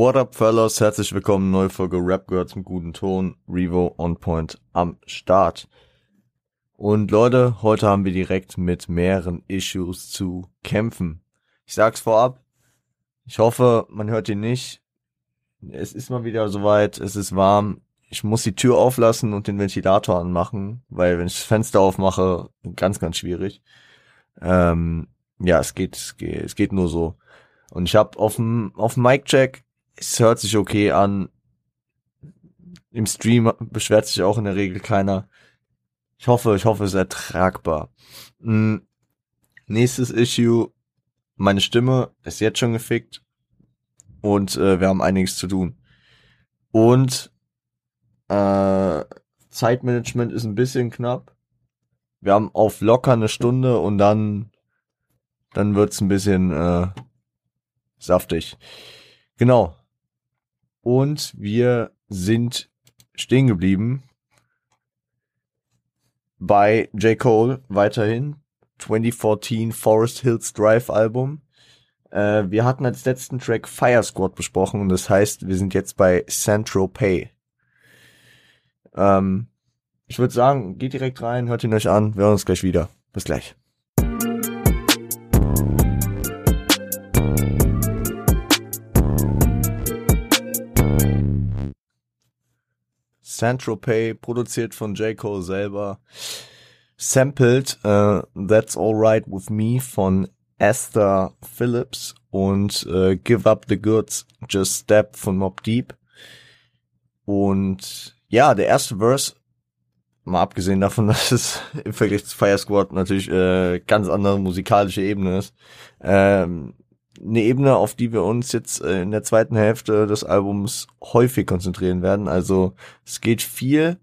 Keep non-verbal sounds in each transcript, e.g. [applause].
What up, fellas? Herzlich willkommen, neue Folge Rap gehört zum guten Ton. Revo on point am Start. Und Leute, heute haben wir direkt mit mehreren Issues zu kämpfen. Ich sag's vorab. Ich hoffe, man hört ihn nicht. Es ist mal wieder soweit. Es ist warm. Ich muss die Tür auflassen und den Ventilator anmachen, weil wenn ich das Fenster aufmache, ganz, ganz schwierig. Ähm, ja, es geht, es geht, es geht nur so. Und ich habe auf dem auf dem Mic Check, es hört sich okay an. Im Stream beschwert sich auch in der Regel keiner. Ich hoffe, ich hoffe, es ist ertragbar. Hm. Nächstes Issue, meine Stimme ist jetzt schon gefickt und äh, wir haben einiges zu tun. Und äh, Zeitmanagement ist ein bisschen knapp. Wir haben auf locker eine Stunde und dann dann wird's ein bisschen äh, saftig. Genau. Und wir sind stehen geblieben bei J. Cole weiterhin. 2014 Forest Hills Drive Album. Äh, wir hatten als letzten Track Fire Squad besprochen und das heißt, wir sind jetzt bei Central Pay. Ähm, ich würde sagen, geht direkt rein, hört ihn euch an, wir hören uns gleich wieder. Bis gleich. Pay, produziert von J. Cole selber. Sampled uh, That's Alright With Me von Esther Phillips und uh, Give Up The Goods, Just Step von Mob Deep. Und ja, der erste Verse, mal abgesehen davon, [laughs] dass es im Vergleich zu Fire Squad natürlich äh, ganz andere musikalische Ebene ist, ähm, eine Ebene, auf die wir uns jetzt äh, in der zweiten Hälfte des Albums häufig konzentrieren werden. Also es geht viel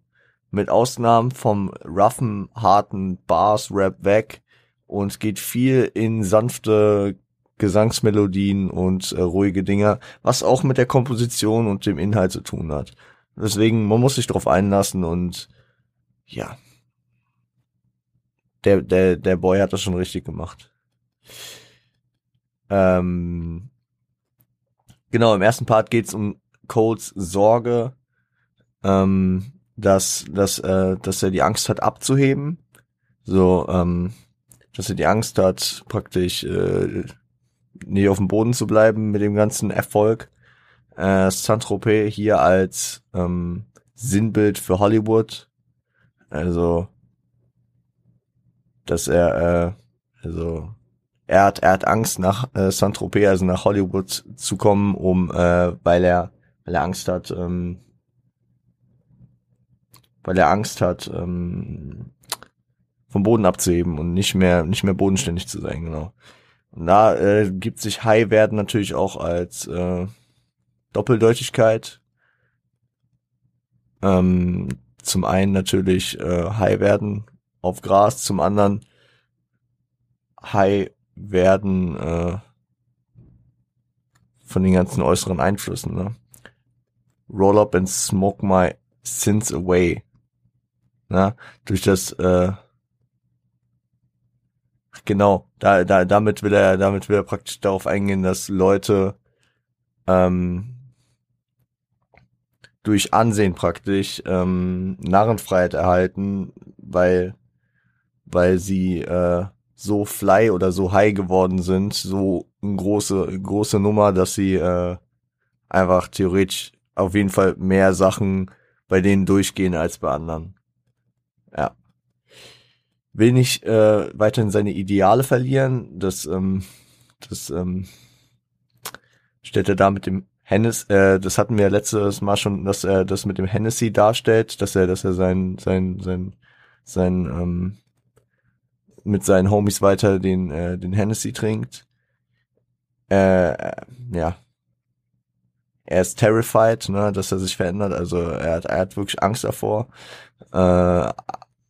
mit Ausnahmen vom roughen, harten Bars-Rap weg und es geht viel in sanfte Gesangsmelodien und äh, ruhige Dinger, was auch mit der Komposition und dem Inhalt zu tun hat. Deswegen, man muss sich darauf einlassen und ja, der, der, der Boy hat das schon richtig gemacht. Ähm, genau, im ersten Part geht's um Coles Sorge, ähm, dass, dass, äh, dass er die Angst hat abzuheben. So, ähm, dass er die Angst hat, praktisch äh, nicht auf dem Boden zu bleiben mit dem ganzen Erfolg. Äh, Saint-Tropez hier als ähm, Sinnbild für Hollywood. Also, dass er, äh, also er hat, er hat Angst nach äh, Saint-Tropez, also nach Hollywood zu kommen, um, äh, weil er, weil er Angst hat, ähm, weil er Angst hat, ähm, vom Boden abzuheben und nicht mehr, nicht mehr bodenständig zu sein, genau. Und da äh, gibt sich High werden natürlich auch als äh, Doppeldeutigkeit. Ähm, zum einen natürlich äh, High werden auf Gras, zum anderen High werden äh, von den ganzen äußeren Einflüssen. Ne? Roll up and smoke my sins away. Na, durch das äh, genau, da, da, damit will er, damit will er praktisch darauf eingehen, dass Leute ähm, durch Ansehen praktisch ähm, Narrenfreiheit erhalten, weil weil sie äh, so fly oder so high geworden sind, so eine große, große Nummer, dass sie äh, einfach theoretisch auf jeden Fall mehr Sachen bei denen durchgehen als bei anderen. Ja. Will nicht äh, weiterhin seine Ideale verlieren. Das, ähm, das ähm, stellt er da mit dem Hennes, äh, das hatten wir letztes Mal schon, dass er das mit dem Hennessy darstellt, dass er, dass er sein, sein, sein, sein, ähm, mit seinen Homies weiter den, äh, den Hennessy trinkt. Äh, ja. Er ist terrified, ne, dass er sich verändert. Also er hat, er hat wirklich Angst davor. Äh,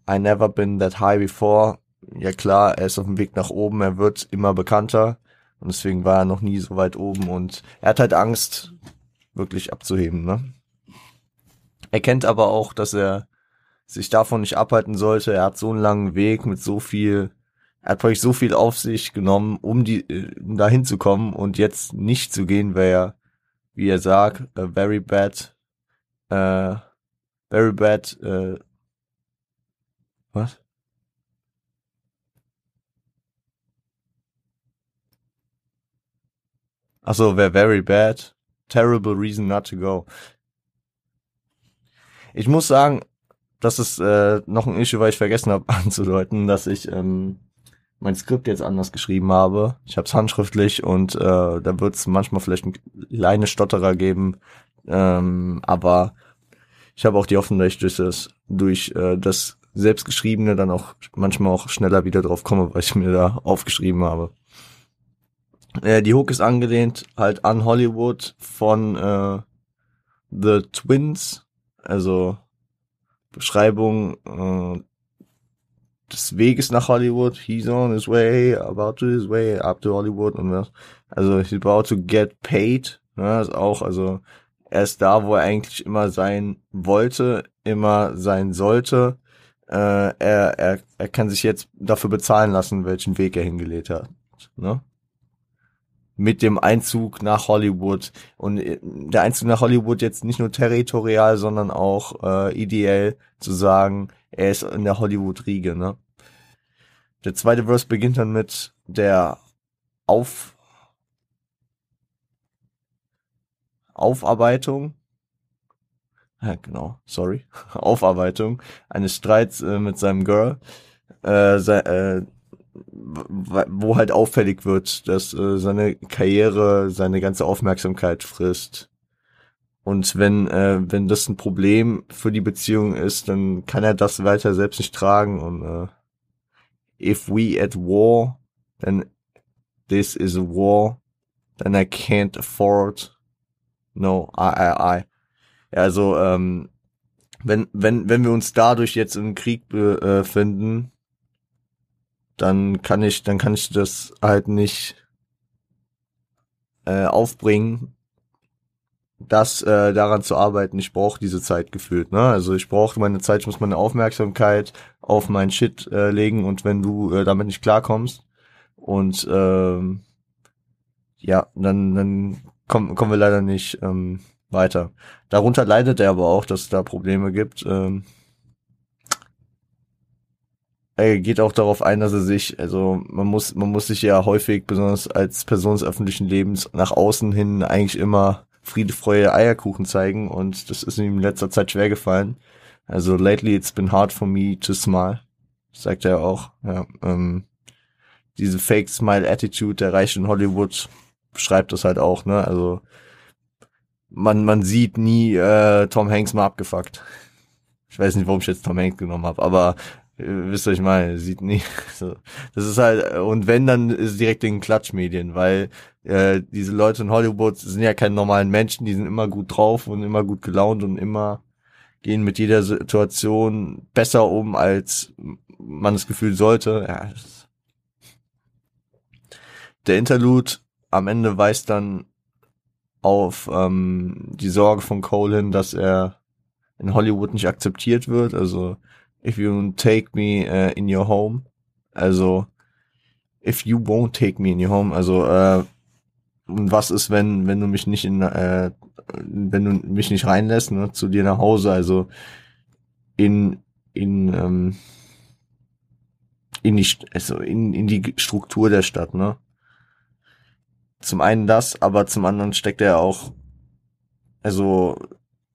I never been that high before. Ja klar, er ist auf dem Weg nach oben, er wird immer bekannter. Und deswegen war er noch nie so weit oben und er hat halt Angst, wirklich abzuheben, ne? Er kennt aber auch, dass er sich davon nicht abhalten sollte. Er hat so einen langen Weg mit so viel, er hat wirklich so viel auf sich genommen, um die, um da hinzukommen und jetzt nicht zu gehen, wäre wie er sagt, a very bad, äh, very bad, äh, was? Achso, wäre very bad, terrible reason not to go. Ich muss sagen, das ist äh, noch ein Issue, weil ich vergessen habe [laughs] anzudeuten, dass ich ähm, mein Skript jetzt anders geschrieben habe. Ich habe es handschriftlich und äh, da wird es manchmal vielleicht ein kleine Stotterer geben, ähm, aber ich habe auch die Hoffnung, dass ich durch das, durch äh, das selbstgeschriebene dann auch manchmal auch schneller wieder drauf komme, weil ich mir da aufgeschrieben habe. Äh, die Hook ist angelehnt halt an Hollywood von äh, The Twins, also Beschreibung äh, des Weges nach Hollywood. He's on his way, about to his way, up to Hollywood und was. Also he's about to get paid. Ne, ist auch, also er ist da, wo er eigentlich immer sein wollte, immer sein sollte. Äh, er, er, er kann sich jetzt dafür bezahlen lassen, welchen Weg er hingelegt hat. Ne? Mit dem Einzug nach Hollywood. Und äh, der Einzug nach Hollywood jetzt nicht nur territorial, sondern auch äh, ideell zu sagen, er ist in der Hollywood-Riege. Ne? Der zweite Verse beginnt dann mit der Auf Aufarbeitung, ja, genau, sorry, [laughs] Aufarbeitung eines Streits äh, mit seinem Girl, äh, se äh, wo halt auffällig wird, dass äh, seine Karriere seine ganze Aufmerksamkeit frisst. Und wenn, äh, wenn das ein Problem für die Beziehung ist, dann kann er das weiter selbst nicht tragen. Und äh, if we at war, then this is a war, then I can't afford No, I, I, I. Also, ähm, wenn, wenn, wenn wir uns dadurch jetzt im Krieg befinden, dann kann ich, dann kann ich das halt nicht äh, aufbringen, das äh, daran zu arbeiten. Ich brauche diese Zeit gefühlt. Ne? Also ich brauche meine Zeit, ich muss meine Aufmerksamkeit auf mein Shit äh, legen und wenn du äh, damit nicht klarkommst und ähm, ja, dann, dann kommen, kommen wir leider nicht ähm, weiter. Darunter leidet er aber auch, dass es da Probleme gibt. Ähm, er geht auch darauf ein, dass er sich, also man muss, man muss sich ja häufig, besonders als Person des öffentlichen Lebens, nach außen hin eigentlich immer Friede, Freude, Eierkuchen zeigen und das ist ihm in letzter Zeit schwer gefallen. Also lately it's been hard for me to smile, sagt er auch. Ja, ähm, diese Fake Smile Attitude der Reichen Hollywood beschreibt das halt auch, ne? Also man, man sieht nie äh, Tom Hanks mal abgefuckt. Ich weiß nicht, warum ich jetzt Tom Hanks genommen habe, aber äh, wisst ihr, ich meine, sieht nie. [laughs] So. Das ist halt, und wenn, dann ist es direkt in den Klatschmedien, weil äh, diese Leute in Hollywood sind ja keine normalen Menschen, die sind immer gut drauf und immer gut gelaunt und immer gehen mit jeder Situation besser um, als man das Gefühl sollte. Ja, der Interlude am Ende weist dann auf ähm, die Sorge von Cole hin, dass er in Hollywood nicht akzeptiert wird. Also if you take me uh, in your home, also if you won't take me in your home, also äh, was ist, wenn wenn du mich nicht in äh, wenn du mich nicht reinlässt ne, zu dir nach Hause, also in in ähm, in die also in in die Struktur der Stadt, ne? zum einen das, aber zum anderen steckt er auch, also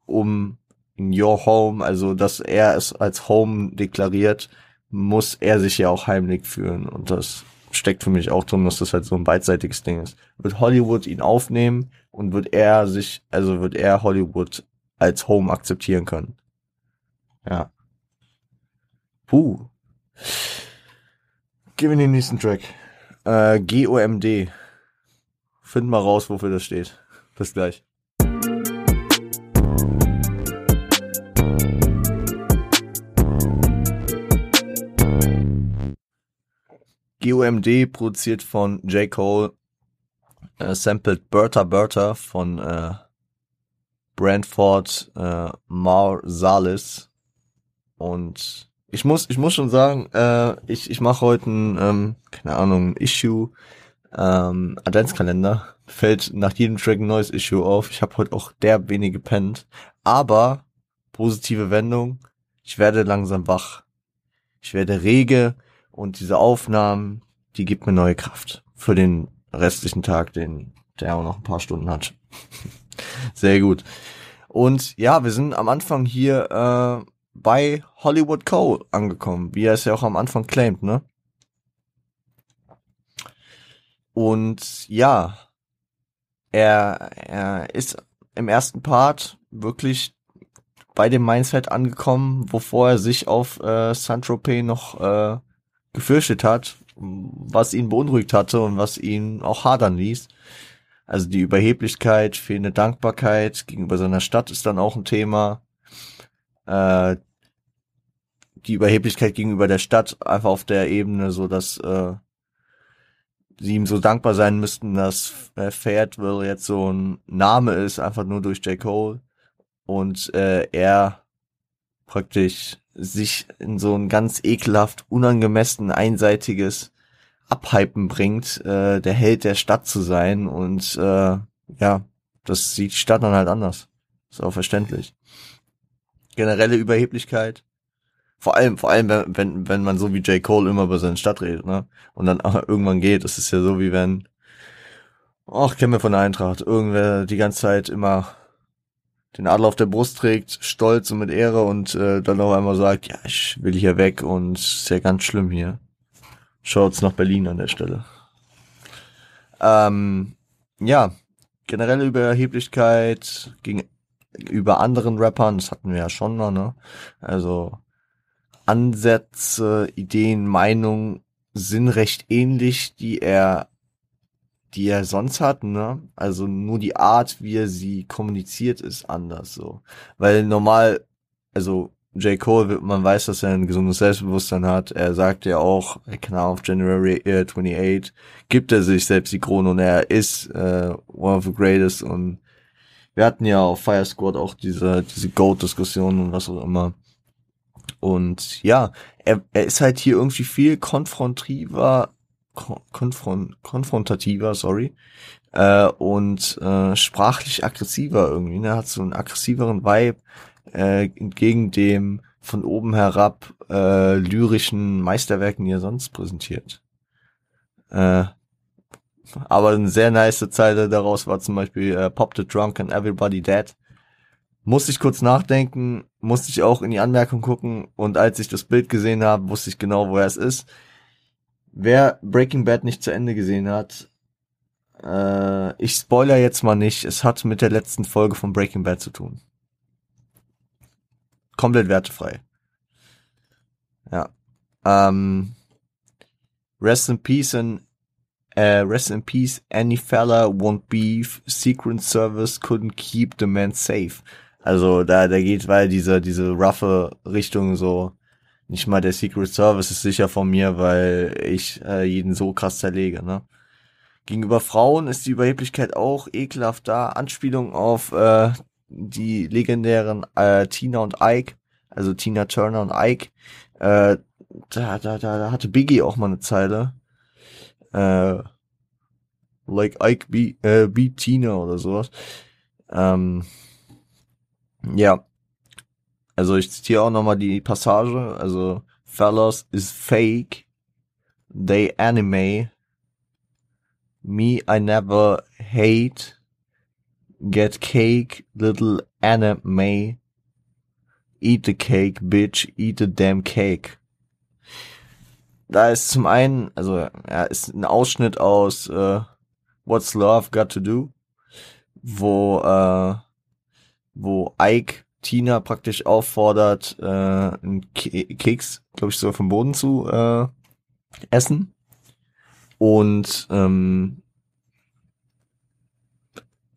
um in your home, also dass er es als Home deklariert, muss er sich ja auch heimlich fühlen und das steckt für mich auch drin, dass das halt so ein beidseitiges Ding ist. Wird Hollywood ihn aufnehmen und wird er sich, also wird er Hollywood als Home akzeptieren können. Ja. Puh. Gehen wir in den nächsten Track. Äh, GOMD. Find mal raus, wofür das steht. Bis gleich. GOMD produziert von J. Cole, äh, sampled Bertha Bertha von äh, Brantford äh, Marsalis und ich muss ich muss schon sagen, äh, ich ich mache heute ein ähm, keine Ahnung ein Issue ähm, Adventskalender fällt nach jedem Track ein neues Issue auf. Ich habe heute auch der wenig gepennt. Aber positive Wendung, ich werde langsam wach. Ich werde rege und diese Aufnahmen, die gibt mir neue Kraft für den restlichen Tag, den der auch noch ein paar Stunden hat. [laughs] Sehr gut. Und ja, wir sind am Anfang hier äh, bei Hollywood Cole angekommen, wie er es ja auch am Anfang claimt, ne? Und ja, er, er ist im ersten Part wirklich bei dem Mindset angekommen, wovor er sich auf äh, Saint-Tropez noch äh, gefürchtet hat, was ihn beunruhigt hatte und was ihn auch hadern ließ. Also die Überheblichkeit, fehlende Dankbarkeit gegenüber seiner Stadt ist dann auch ein Thema. Äh, die Überheblichkeit gegenüber der Stadt einfach auf der Ebene, so dass äh, sie ihm so dankbar sein müssten, dass äh, Fayetteville jetzt so ein Name ist, einfach nur durch J. Cole und äh, er praktisch sich in so ein ganz ekelhaft, unangemessen, einseitiges Abhypen bringt, äh, der Held der Stadt zu sein und äh, ja, das sieht die Stadt dann halt anders. Ist auch verständlich. Generelle Überheblichkeit. Vor allem, vor allem, wenn, wenn, wenn man so wie J. Cole immer über seine Stadt redet, ne? Und dann [laughs] irgendwann geht. Das ist ja so wie wenn, ach, kennen wir von der Eintracht, irgendwer die ganze Zeit immer den Adler auf der Brust trägt, stolz und mit Ehre und äh, dann auf einmal sagt, ja, ich will hier weg und ist ja ganz schlimm hier. Schaut's nach Berlin an der Stelle. Ähm, ja, generelle Überheblichkeit gegenüber anderen Rappern, das hatten wir ja schon mal, ne? Also Ansätze, Ideen, Meinungen sind recht ähnlich, die er die er sonst hat, ne? Also nur die Art, wie er sie kommuniziert, ist anders so. Weil normal, also J. Cole, man weiß, dass er ein gesundes Selbstbewusstsein hat. Er sagt ja auch, keine Ahnung, auf January äh, 28 gibt er sich selbst die Krone und er ist äh, one of the greatest und wir hatten ja auf Fire Squad auch diese, diese Goat-Diskussion und was auch immer. Und ja, er, er ist halt hier irgendwie viel konfrontiver konfron konfrontativer, sorry, äh, und äh, sprachlich aggressiver irgendwie. Ne? Hat so einen aggressiveren Vibe äh, entgegen dem von oben herab äh, lyrischen Meisterwerken, die er sonst präsentiert. Äh, aber eine sehr nice Zeile daraus war zum Beispiel äh, Pop the Drunk and Everybody Dead. Musste ich kurz nachdenken, musste ich auch in die Anmerkung gucken und als ich das Bild gesehen habe, wusste ich genau, wo er es ist. Wer Breaking Bad nicht zu Ende gesehen hat, äh, ich spoiler jetzt mal nicht, es hat mit der letzten Folge von Breaking Bad zu tun. Komplett wertefrei. Ja. Ähm, rest in peace and uh, rest in peace, any fella won't beef, Secret Service couldn't keep the man safe. Also da, da geht weil diese, diese roughe Richtung so, nicht mal der Secret Service ist sicher von mir, weil ich äh, jeden so krass zerlege, ne? Gegenüber Frauen ist die Überheblichkeit auch ekelhaft da. Anspielung auf äh, die legendären äh, Tina und Ike, also Tina Turner und Ike. Äh, da, da, da, hatte Biggie auch mal eine Zeile. Äh, like Ike be, äh, be Tina oder sowas. Ähm, ja, also ich zitiere auch nochmal die Passage. Also Fellas is fake. They anime. Me, I never hate. Get cake, little anime. Eat the cake, bitch. Eat the damn cake. Da ist zum einen, also ja, ist ein Ausschnitt aus äh, What's Love Got to Do, wo äh, wo Ike Tina praktisch auffordert, äh, einen Ke Keks, glaube ich, so vom Boden zu äh, essen. Und ähm,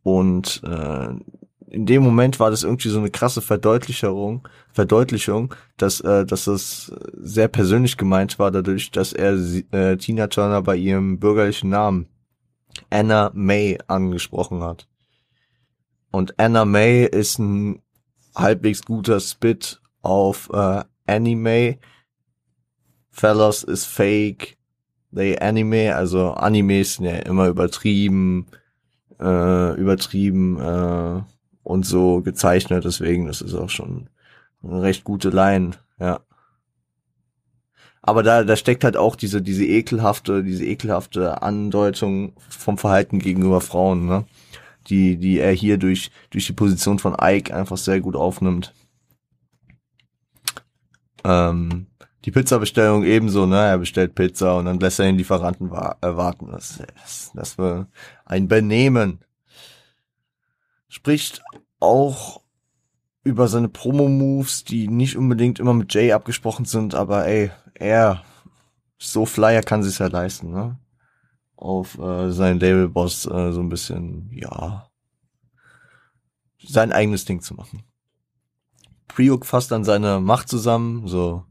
und äh, in dem Moment war das irgendwie so eine krasse Verdeutlichung, Verdeutlichung, dass äh, dass das sehr persönlich gemeint war, dadurch, dass er äh, Tina Turner bei ihrem bürgerlichen Namen Anna May angesprochen hat. Und Anna May ist ein halbwegs guter Spit auf äh, Anime. Fellas ist fake. They Anime, also Animes sind ja immer übertrieben, äh, übertrieben äh, und so gezeichnet. Deswegen, das ist auch schon eine recht gute Line, ja. Aber da, da steckt halt auch diese, diese ekelhafte, diese ekelhafte Andeutung vom Verhalten gegenüber Frauen, ne? Die, die er hier durch, durch die Position von Ike einfach sehr gut aufnimmt. Ähm, die Pizzabestellung ebenso, ne? Er bestellt Pizza und dann lässt er den Lieferanten wa äh, warten. Das, das, das war ein Benehmen. Spricht auch über seine Promo-Moves, die nicht unbedingt immer mit Jay abgesprochen sind, aber ey, er, so Flyer kann sich's ja leisten, ne? Auf äh, seinen Label-Boss äh, so ein bisschen, ja, sein eigenes Ding zu machen. Priuk fasst dann seine Macht zusammen, so,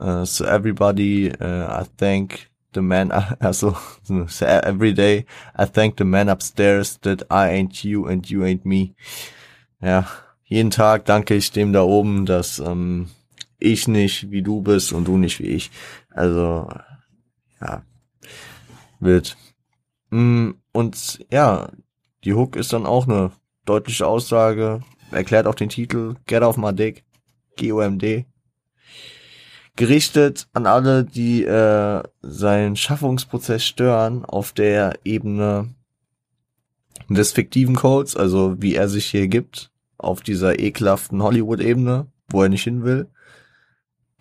uh, so everybody, uh, I thank the man, [laughs] also, so every day, I thank the man upstairs that I ain't you and you ain't me. Ja, jeden Tag danke ich dem da oben, dass ähm, ich nicht wie du bist und du nicht wie ich. Also, ja, wild. Mm, und ja, die Hook ist dann auch eine deutliche Aussage, erklärt auch den Titel, Get Off My Dick, G-O-M-D. Gerichtet an alle, die äh, seinen Schaffungsprozess stören auf der Ebene des fiktiven Codes, also wie er sich hier gibt, auf dieser ekelhaften Hollywood-Ebene, wo er nicht hin will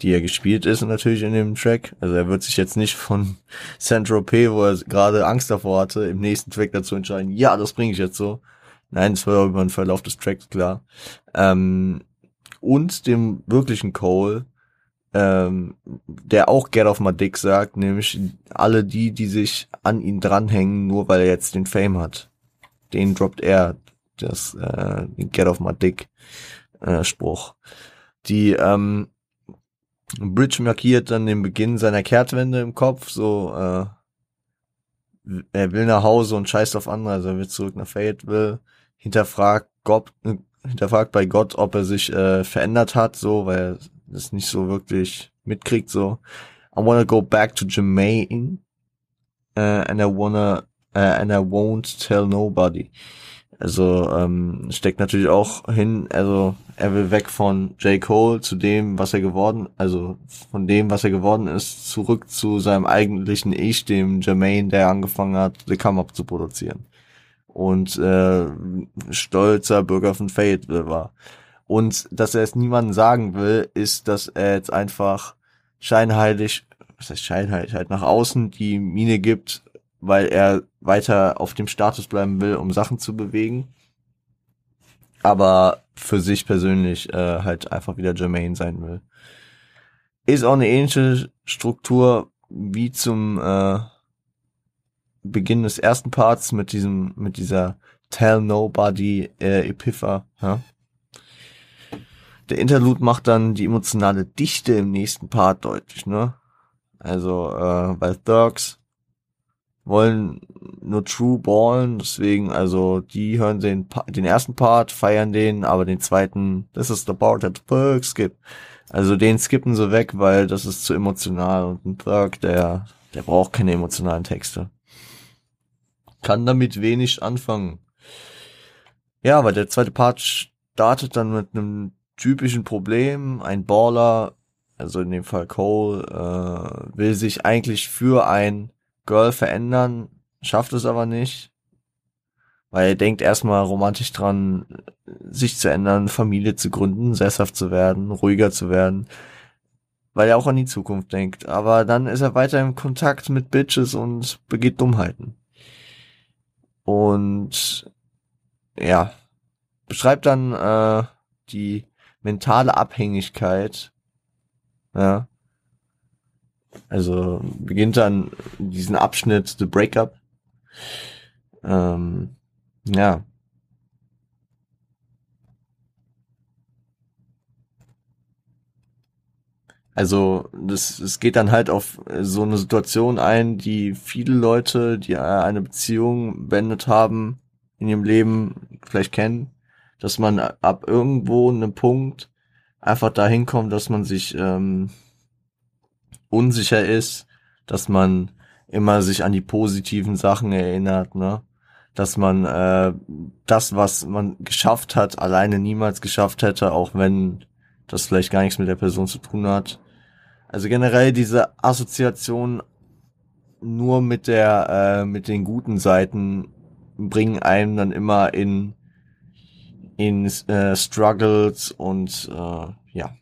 die er gespielt ist natürlich in dem Track. Also er wird sich jetzt nicht von [laughs] P, wo er gerade Angst davor hatte, im nächsten Track dazu entscheiden, ja, das bringe ich jetzt so. Nein, es war über den Verlauf des Tracks klar. Ähm, und dem wirklichen Cole, ähm, der auch Get Off My Dick sagt, nämlich alle die, die sich an ihn dranhängen, nur weil er jetzt den Fame hat. Den droppt er, das äh, Get Off My Dick äh, Spruch. Die ähm, Bridge markiert dann den Beginn seiner Kehrtwende im Kopf, so äh, er will nach Hause und scheißt auf andere, also er will zurück nach Fayetteville, hinterfragt Gott, äh, hinterfragt bei Gott, ob er sich äh, verändert hat, so, weil er das nicht so wirklich mitkriegt, so. I wanna go back to Jermaine uh, and I wanna uh, and I won't tell nobody. Also ähm, steckt natürlich auch hin, also er will weg von J. Cole zu dem, was er geworden, also von dem, was er geworden ist, zurück zu seinem eigentlichen Ich, dem Jermaine, der angefangen hat, The Come Up zu produzieren. Und äh, stolzer Bürger von Fayetteville war. Und dass er es niemandem sagen will, ist, dass er jetzt einfach scheinheilig, was heißt scheinheilig, halt nach außen die Mine gibt, weil er weiter auf dem Status bleiben will, um Sachen zu bewegen. Aber für sich persönlich äh, halt einfach wieder Jermaine sein will. Ist auch eine ähnliche Struktur wie zum äh, Beginn des ersten Parts mit diesem, mit dieser Tell Nobody äh, Epipha. Ja? Der Interlude macht dann die emotionale Dichte im nächsten Part deutlich, ne? Also, äh, bei Thugs wollen nur True ballen, deswegen, also die hören den, den ersten Part, feiern den, aber den zweiten, this is the part that Thug skip. Also den skippen sie weg, weil das ist zu emotional und ein Thug, der, der braucht keine emotionalen Texte. Kann damit wenig anfangen. Ja, aber der zweite Part startet dann mit einem typischen Problem. Ein Baller, also in dem Fall Cole, äh, will sich eigentlich für ein Girl verändern, schafft es aber nicht. Weil er denkt erstmal romantisch dran, sich zu ändern, Familie zu gründen, sesshaft zu werden, ruhiger zu werden. Weil er auch an die Zukunft denkt. Aber dann ist er weiter im Kontakt mit Bitches und begeht Dummheiten. Und ja, beschreibt dann äh, die mentale Abhängigkeit, ja, also beginnt dann diesen Abschnitt The Breakup. Ähm, ja. Also das, es geht dann halt auf so eine Situation ein, die viele Leute, die eine Beziehung beendet haben in ihrem Leben, vielleicht kennen, dass man ab irgendwo einem Punkt einfach dahin kommt, dass man sich ähm, unsicher ist, dass man immer sich an die positiven Sachen erinnert, ne? dass man äh, das, was man geschafft hat, alleine niemals geschafft hätte, auch wenn das vielleicht gar nichts mit der Person zu tun hat. Also generell diese Assoziation nur mit der, äh, mit den guten Seiten bringen einem dann immer in in äh, Struggles und äh, ja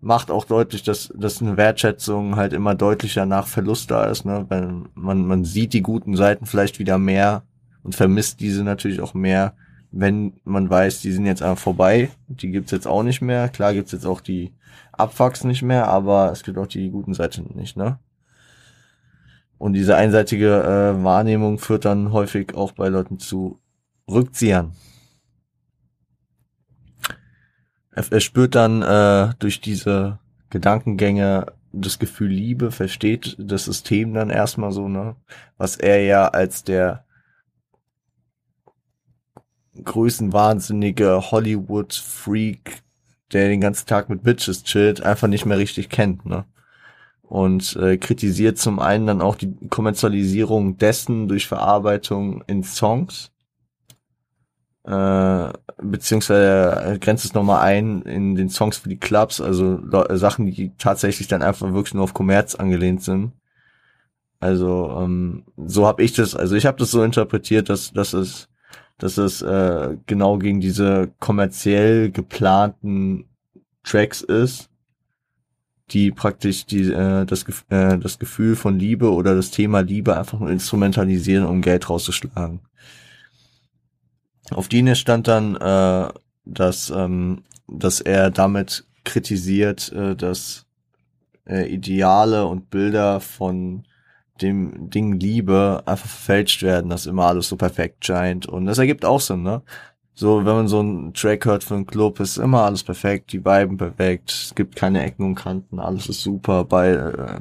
macht auch deutlich, dass, dass eine Wertschätzung halt immer deutlicher nach Verlust da ist, ne? Wenn man, man sieht die guten Seiten vielleicht wieder mehr und vermisst diese natürlich auch mehr, wenn man weiß, die sind jetzt einfach vorbei. Die gibt's jetzt auch nicht mehr. Klar gibt's jetzt auch die Abfucks nicht mehr, aber es gibt auch die guten Seiten nicht, ne? Und diese einseitige äh, Wahrnehmung führt dann häufig auch bei Leuten zu Rückziehern. Er, er spürt dann äh, durch diese Gedankengänge das Gefühl Liebe, versteht das System dann erstmal so, ne? Was er ja als der größenwahnsinnige Hollywood-Freak, der den ganzen Tag mit Bitches chillt, einfach nicht mehr richtig kennt, ne? Und äh, kritisiert zum einen dann auch die Kommerzialisierung dessen durch Verarbeitung in Songs äh, beziehungsweise grenzt es nochmal ein in den Songs für die Clubs, also Sachen, die tatsächlich dann einfach wirklich nur auf Kommerz angelehnt sind. Also ähm, so habe ich das, also ich habe das so interpretiert, dass, dass es, dass es äh, genau gegen diese kommerziell geplanten Tracks ist, die praktisch die, äh, das, äh, das Gefühl von Liebe oder das Thema Liebe einfach nur instrumentalisieren, um Geld rauszuschlagen. Auf Dine stand dann, äh, dass, ähm, dass er damit kritisiert, äh, dass äh, Ideale und Bilder von dem Ding Liebe einfach verfälscht werden, dass immer alles so perfekt scheint. Und das ergibt auch Sinn, ne? So, wenn man so einen Track hört für einen Club, ist immer alles perfekt, die Weiben perfekt, es gibt keine Ecken und Kanten, alles ist super bei äh,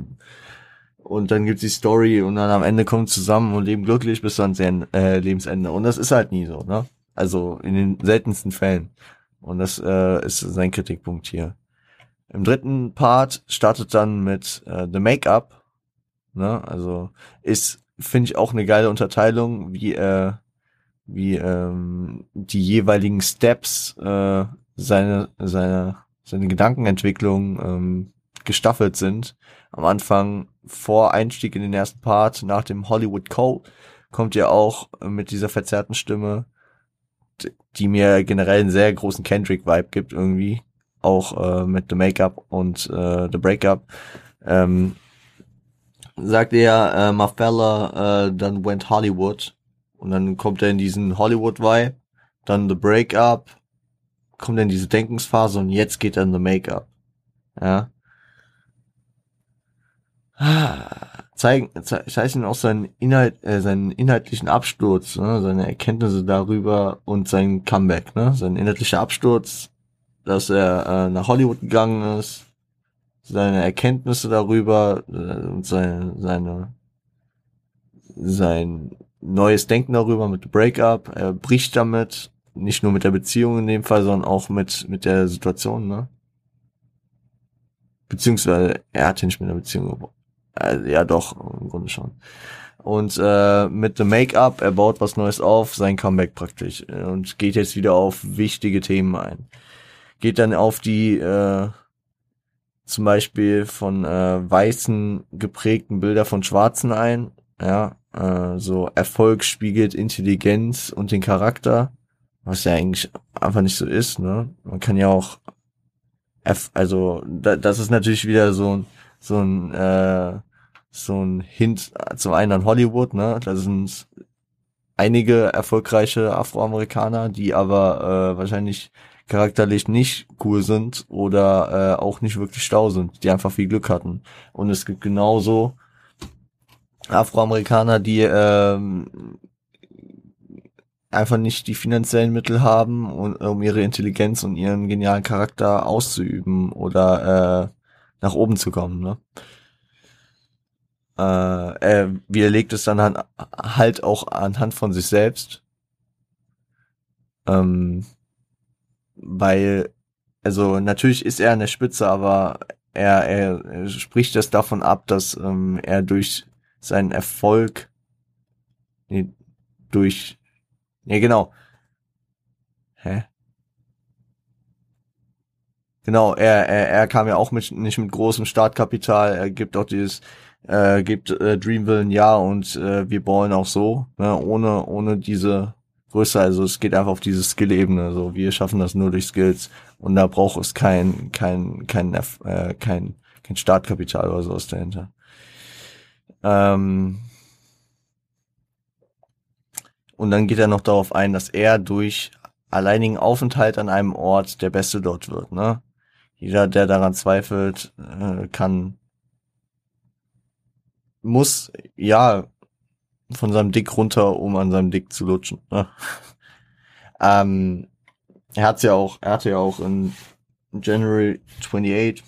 und dann gibt's die Story und dann am Ende kommen zusammen und leben glücklich bis ans äh, Lebensende. Und das ist halt nie so, ne? Also in den seltensten Fällen. Und das äh, ist sein Kritikpunkt hier. Im dritten Part startet dann mit äh, The Make-up. Ne? Also ist, finde ich, auch eine geile Unterteilung, wie äh, wie ähm, die jeweiligen Steps äh, seine seine seine Gedankenentwicklung ähm, gestaffelt sind. Am Anfang vor Einstieg in den ersten Part, nach dem Hollywood Code, kommt ja auch mit dieser verzerrten Stimme die mir generell einen sehr großen Kendrick-Vibe gibt irgendwie. Auch äh, mit The Make-up und äh, The Breakup. Ähm, sagt er, äh, my fella, äh, dann went Hollywood. Und dann kommt er in diesen Hollywood-Vibe. Dann The Breakup. Kommt er in diese Denkensphase und jetzt geht er in The Make-up. Ja zeigen, zeichnen auch seinen Inhalt, äh, seinen inhaltlichen Absturz, ne, seine Erkenntnisse darüber und sein Comeback, ne, sein inhaltlicher Absturz, dass er äh, nach Hollywood gegangen ist, seine Erkenntnisse darüber äh, und seine, seine sein neues Denken darüber mit Breakup, er bricht damit, nicht nur mit der Beziehung in dem Fall, sondern auch mit mit der Situation, ne? Beziehungsweise er hat ja nicht mit der Beziehung äh, ja, doch, im Grunde schon. Und äh, mit dem Make-up, er baut was Neues auf, sein Comeback praktisch. Und geht jetzt wieder auf wichtige Themen ein. Geht dann auf die äh, zum Beispiel von äh, weißen geprägten Bilder von Schwarzen ein. Ja, äh, so Erfolg spiegelt Intelligenz und den Charakter, was ja eigentlich einfach nicht so ist. Ne, man kann ja auch, also da, das ist natürlich wieder so ein so ein äh, so ein Hint zum einen an Hollywood, ne? Da sind einige erfolgreiche Afroamerikaner, die aber äh, wahrscheinlich charakterlich nicht cool sind oder äh, auch nicht wirklich stau sind, die einfach viel Glück hatten. Und es gibt genauso Afroamerikaner, die ähm, einfach nicht die finanziellen Mittel haben, um, ihre Intelligenz und ihren genialen Charakter auszuüben oder äh, nach oben zu kommen. Ne? Äh, er widerlegt es dann halt auch anhand von sich selbst. Ähm, weil, also natürlich ist er an der Spitze, aber er, er, spricht das davon ab, dass ähm, er durch seinen Erfolg nee, durch, nee, genau. Hä? Genau, er, er, er kam ja auch mit, nicht mit großem Startkapital, er gibt auch dieses, äh, gibt äh, Dreamville ein Jahr und äh, wir ballen auch so, ne, ohne, ohne diese Größe, also es geht einfach auf diese Skill-Ebene, so, wir schaffen das nur durch Skills und da braucht es kein, kein, kein, äh, kein, kein Startkapital oder sowas dahinter. Ähm, und dann geht er noch darauf ein, dass er durch alleinigen Aufenthalt an einem Ort der Beste dort wird. Ne? Jeder, der daran zweifelt, äh, kann, muss, ja, von seinem Dick runter, um an seinem Dick zu lutschen. Ne? [laughs] ähm, er hat's ja auch, er hatte ja auch in January 28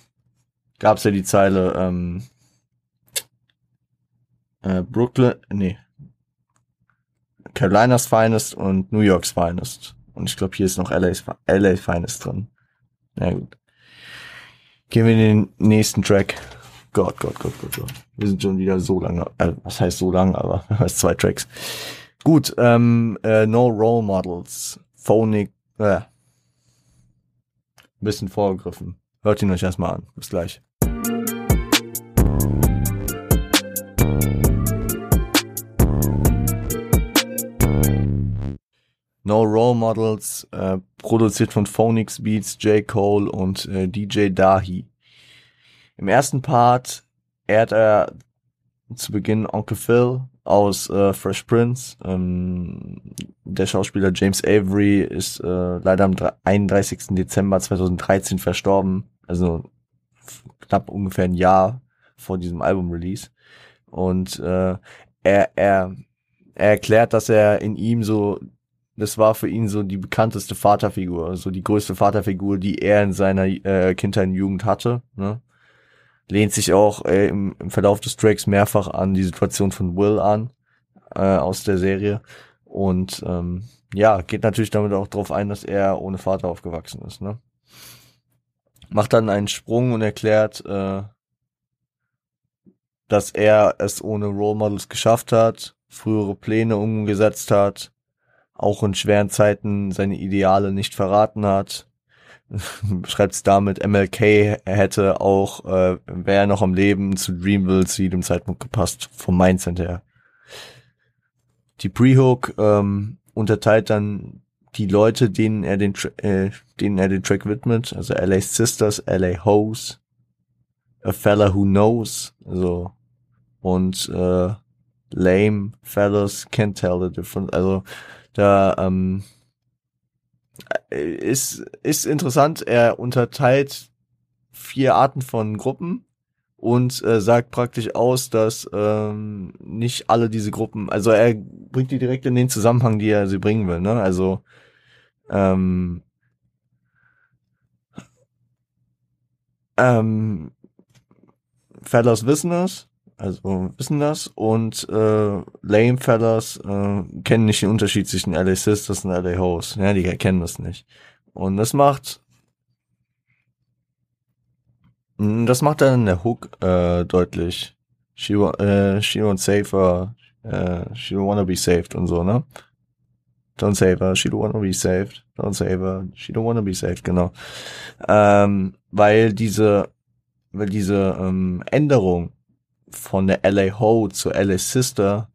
gab's ja die Zeile, ähm, äh, Brooklyn, nee, Carolinas Finest und New York's Finest. Und ich glaube, hier ist noch LA's, LA Finest drin. Na gut. Gehen wir in den nächsten Track. Gott, Gott, Gott, Gott, Gott. Wir sind schon wieder so lange, äh, was heißt so lang, aber [laughs] es zwei Tracks. Gut, ähm, äh, No Role Models. Phonic, äh, bisschen vorgegriffen. Hört ihn euch erstmal an. Bis gleich. No Role Models, äh, produziert von Phonix Beats, J. Cole und äh, DJ Dahi. Im ersten Part ehrt er zu Beginn Onkel Phil aus äh, Fresh Prince. Ähm, der Schauspieler James Avery ist äh, leider am 31. Dezember 2013 verstorben, also knapp ungefähr ein Jahr vor diesem Album-Release. Und äh, er, er, er erklärt, dass er in ihm so das war für ihn so die bekannteste Vaterfigur, so die größte Vaterfigur, die er in seiner äh, Kindheit und Jugend hatte. Ne? Lehnt sich auch äh, im, im Verlauf des Tracks mehrfach an die Situation von Will an äh, aus der Serie. Und ähm, ja, geht natürlich damit auch darauf ein, dass er ohne Vater aufgewachsen ist. Ne? Macht dann einen Sprung und erklärt, äh, dass er es ohne Role Models geschafft hat, frühere Pläne umgesetzt hat, auch in schweren Zeiten seine Ideale nicht verraten hat. [laughs] Schreibt es damit, MLK hätte auch, äh, wäre noch am Leben zu Dreamville zu jedem Zeitpunkt gepasst, vom Mindset her. Die Pre-Hook ähm, unterteilt dann die Leute, denen er den, äh, denen er den Track widmet, also LA Sisters, LA Hoes, A Fella Who Knows, also und äh, Lame Fellas Can't Tell the Difference, also da ähm, ist, ist interessant, er unterteilt vier Arten von Gruppen und äh, sagt praktisch aus, dass ähm, nicht alle diese Gruppen, also er bringt die direkt in den Zusammenhang, die er sie bringen will, ne? Also ähm, ähm, Fellas wissen es, also wissen das und äh, Lame Fellas äh, kennen nicht den Unterschied zwischen LA Sisters und LA Hoes. Ja, die erkennen das nicht. Und das macht hm, das macht dann der Hook äh, deutlich. She, äh, she won't save her, äh, she don't wanna be saved und so, ne? Don't save her, she don't wanna be saved. Don't save her, she don't wanna be saved, genau. Ähm, weil diese, weil diese ähm, Änderung von der LA Ho zur LA Sister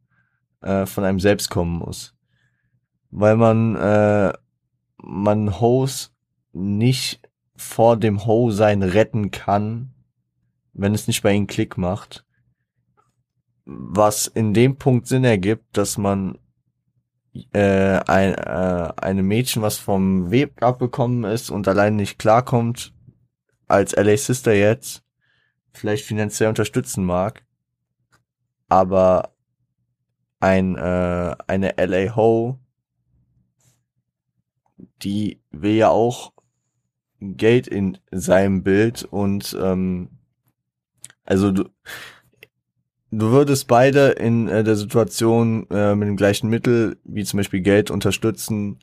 äh, von einem selbst kommen muss. Weil man, äh, man Hoes nicht vor dem Ho sein retten kann, wenn es nicht bei ihnen Klick macht. Was in dem Punkt Sinn ergibt, dass man äh, ein äh, einem Mädchen, was vom Web abbekommen ist und allein nicht klarkommt, als LA Sister jetzt, vielleicht finanziell unterstützen mag, aber ein äh, eine LA Ho, die will ja auch Geld in seinem Bild und ähm, also du, du würdest beide in äh, der Situation äh, mit dem gleichen Mittel, wie zum Beispiel Geld, unterstützen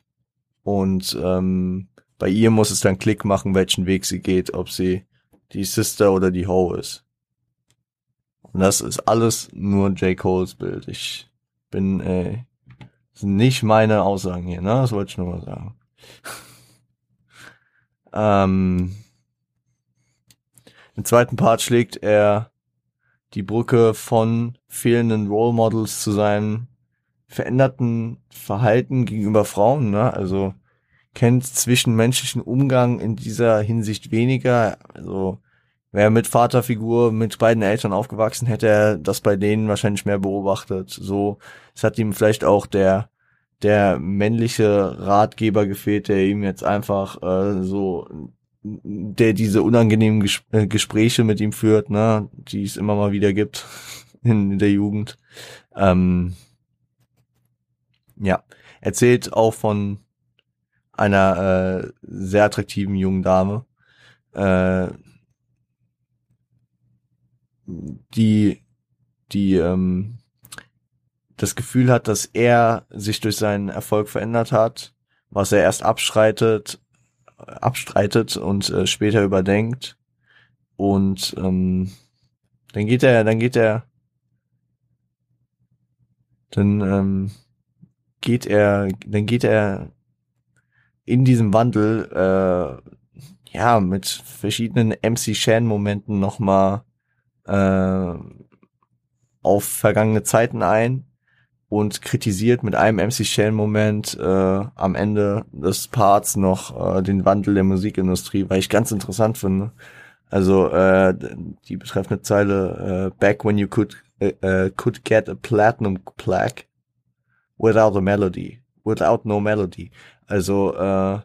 und ähm, bei ihr muss es dann Klick machen, welchen Weg sie geht, ob sie die Sister oder die Ho ist. Und das ist alles nur J. Coles Bild. Ich bin, äh, sind nicht meine Aussagen hier, ne? Das wollte ich nur mal sagen. [laughs] ähm, Im zweiten Part schlägt er die Brücke von fehlenden Role Models zu seinem veränderten Verhalten gegenüber Frauen, ne? Also kennt zwischenmenschlichen Umgang in dieser Hinsicht weniger. Also wäre mit Vaterfigur, mit beiden Eltern aufgewachsen, hätte er das bei denen wahrscheinlich mehr beobachtet. So, es hat ihm vielleicht auch der der männliche Ratgeber gefehlt, der ihm jetzt einfach äh, so der diese unangenehmen Ges äh, Gespräche mit ihm führt, ne, die es immer mal wieder gibt [laughs] in, in der Jugend. Ähm, ja, erzählt auch von einer äh, sehr attraktiven jungen Dame, äh, die die ähm, das Gefühl hat, dass er sich durch seinen Erfolg verändert hat, was er erst abstreitet, abstreitet und äh, später überdenkt. Und ähm, dann geht er, dann geht er, dann ähm, geht er, dann geht er in diesem Wandel äh, ja mit verschiedenen MC Shan Momenten nochmal äh, auf vergangene Zeiten ein und kritisiert mit einem MC Shell Moment äh, am Ende des Parts noch äh, den Wandel der Musikindustrie, weil ich ganz interessant finde. Also äh, die betreffende Zeile äh, Back when you could uh, could get a platinum plaque without a melody, without no melody. Also äh,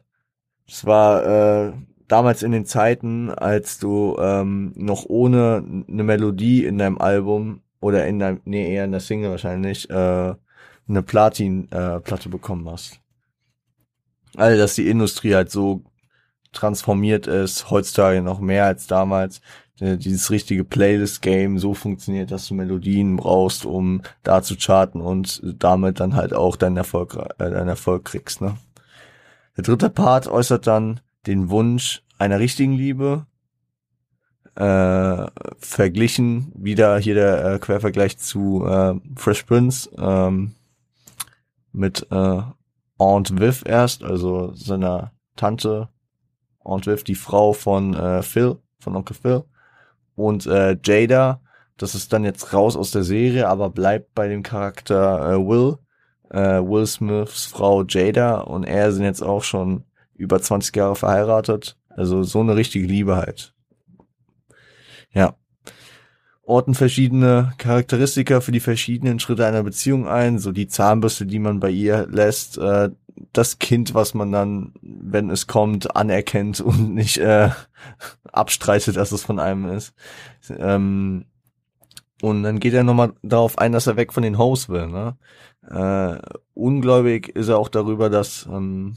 es war äh, damals in den Zeiten, als du ähm, noch ohne eine Melodie in deinem Album oder in der, nee, eher in der Single wahrscheinlich, äh, eine Platin-Platte äh, bekommen hast. Also, dass die Industrie halt so transformiert ist, heutzutage noch mehr als damals. Äh, dieses richtige Playlist-Game so funktioniert, dass du Melodien brauchst, um da zu charten und damit dann halt auch deinen Erfolg, äh, deinen Erfolg kriegst, ne? Der dritte Part äußert dann den Wunsch einer richtigen Liebe, äh, verglichen, wieder hier der äh, Quervergleich zu äh, Fresh Prince ähm, mit äh, Aunt Viv erst, also seiner Tante Aunt Viv, die Frau von äh, Phil, von Onkel Phil. Und äh, Jada, das ist dann jetzt raus aus der Serie, aber bleibt bei dem Charakter äh, Will, äh, Will Smiths Frau Jada und er sind jetzt auch schon über 20 Jahre verheiratet, also so eine richtige Liebe halt. Ja. Orten verschiedene Charakteristika für die verschiedenen Schritte einer Beziehung ein, so die Zahnbürste, die man bei ihr lässt, äh, das Kind, was man dann, wenn es kommt, anerkennt und nicht äh, [laughs] abstreitet, dass es von einem ist. Ähm, und dann geht er nochmal darauf ein, dass er weg von den Hoes will. Ne? Äh, ungläubig ist er auch darüber, dass ähm,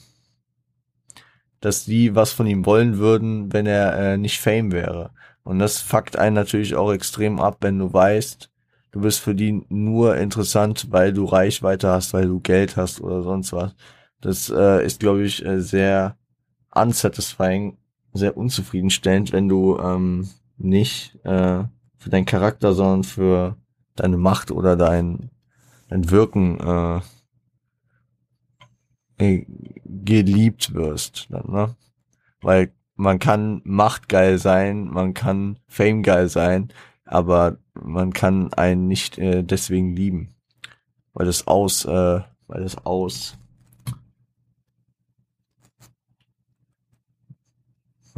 dass die was von ihm wollen würden, wenn er äh, nicht Fame wäre. Und das fuckt einen natürlich auch extrem ab, wenn du weißt, du bist für die nur interessant, weil du Reichweite hast, weil du Geld hast oder sonst was. Das äh, ist, glaube ich, äh, sehr unsatisfying, sehr unzufriedenstellend, wenn du ähm, nicht äh, für deinen Charakter, sondern für deine Macht oder dein, dein Wirken äh, äh, geliebt wirst. Dann, ne? Weil man kann machtgeil sein, man kann famegeil sein, aber man kann einen nicht äh, deswegen lieben. Weil das aus, äh, weil das aus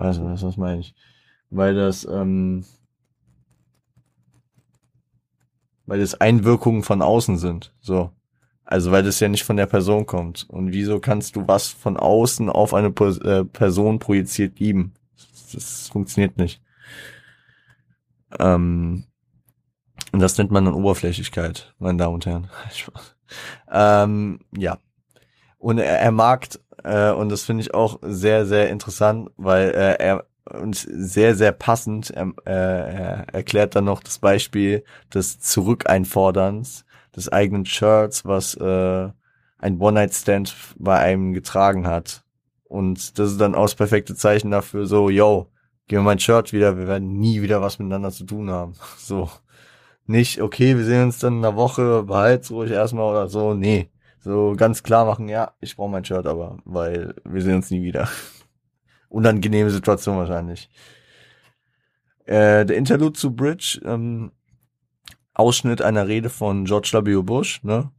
weiß nicht, was meine ich? Weil das, ähm, weil das Einwirkungen von außen sind. So. Also weil das ja nicht von der Person kommt. Und wieso kannst du was von außen auf eine äh, Person projiziert geben? Das funktioniert nicht. Ähm, und das nennt man dann Oberflächlichkeit, meine Damen und Herren. [laughs] ähm, ja. Und er, er mag, äh, und das finde ich auch sehr, sehr interessant, weil äh, er und sehr, sehr passend, er, äh, er erklärt dann noch das Beispiel des Zurückeinforderns des eigenen Shirts, was äh, ein One-Night-Stand bei einem getragen hat. Und das ist dann auch das perfekte Zeichen dafür, so, yo, gib mir mein Shirt wieder, wir werden nie wieder was miteinander zu tun haben. [laughs] So. Nicht, okay, wir sehen uns dann in einer Woche, behalt's ruhig erstmal oder so. Nee. so ganz klar machen, ja, ich brauche mein Shirt aber, weil wir sehen uns nie wieder. Unangenehme Situation wahrscheinlich. Äh, der Interlude zu Bridge, ähm, Ausschnitt einer Rede von George W. Bush, ne?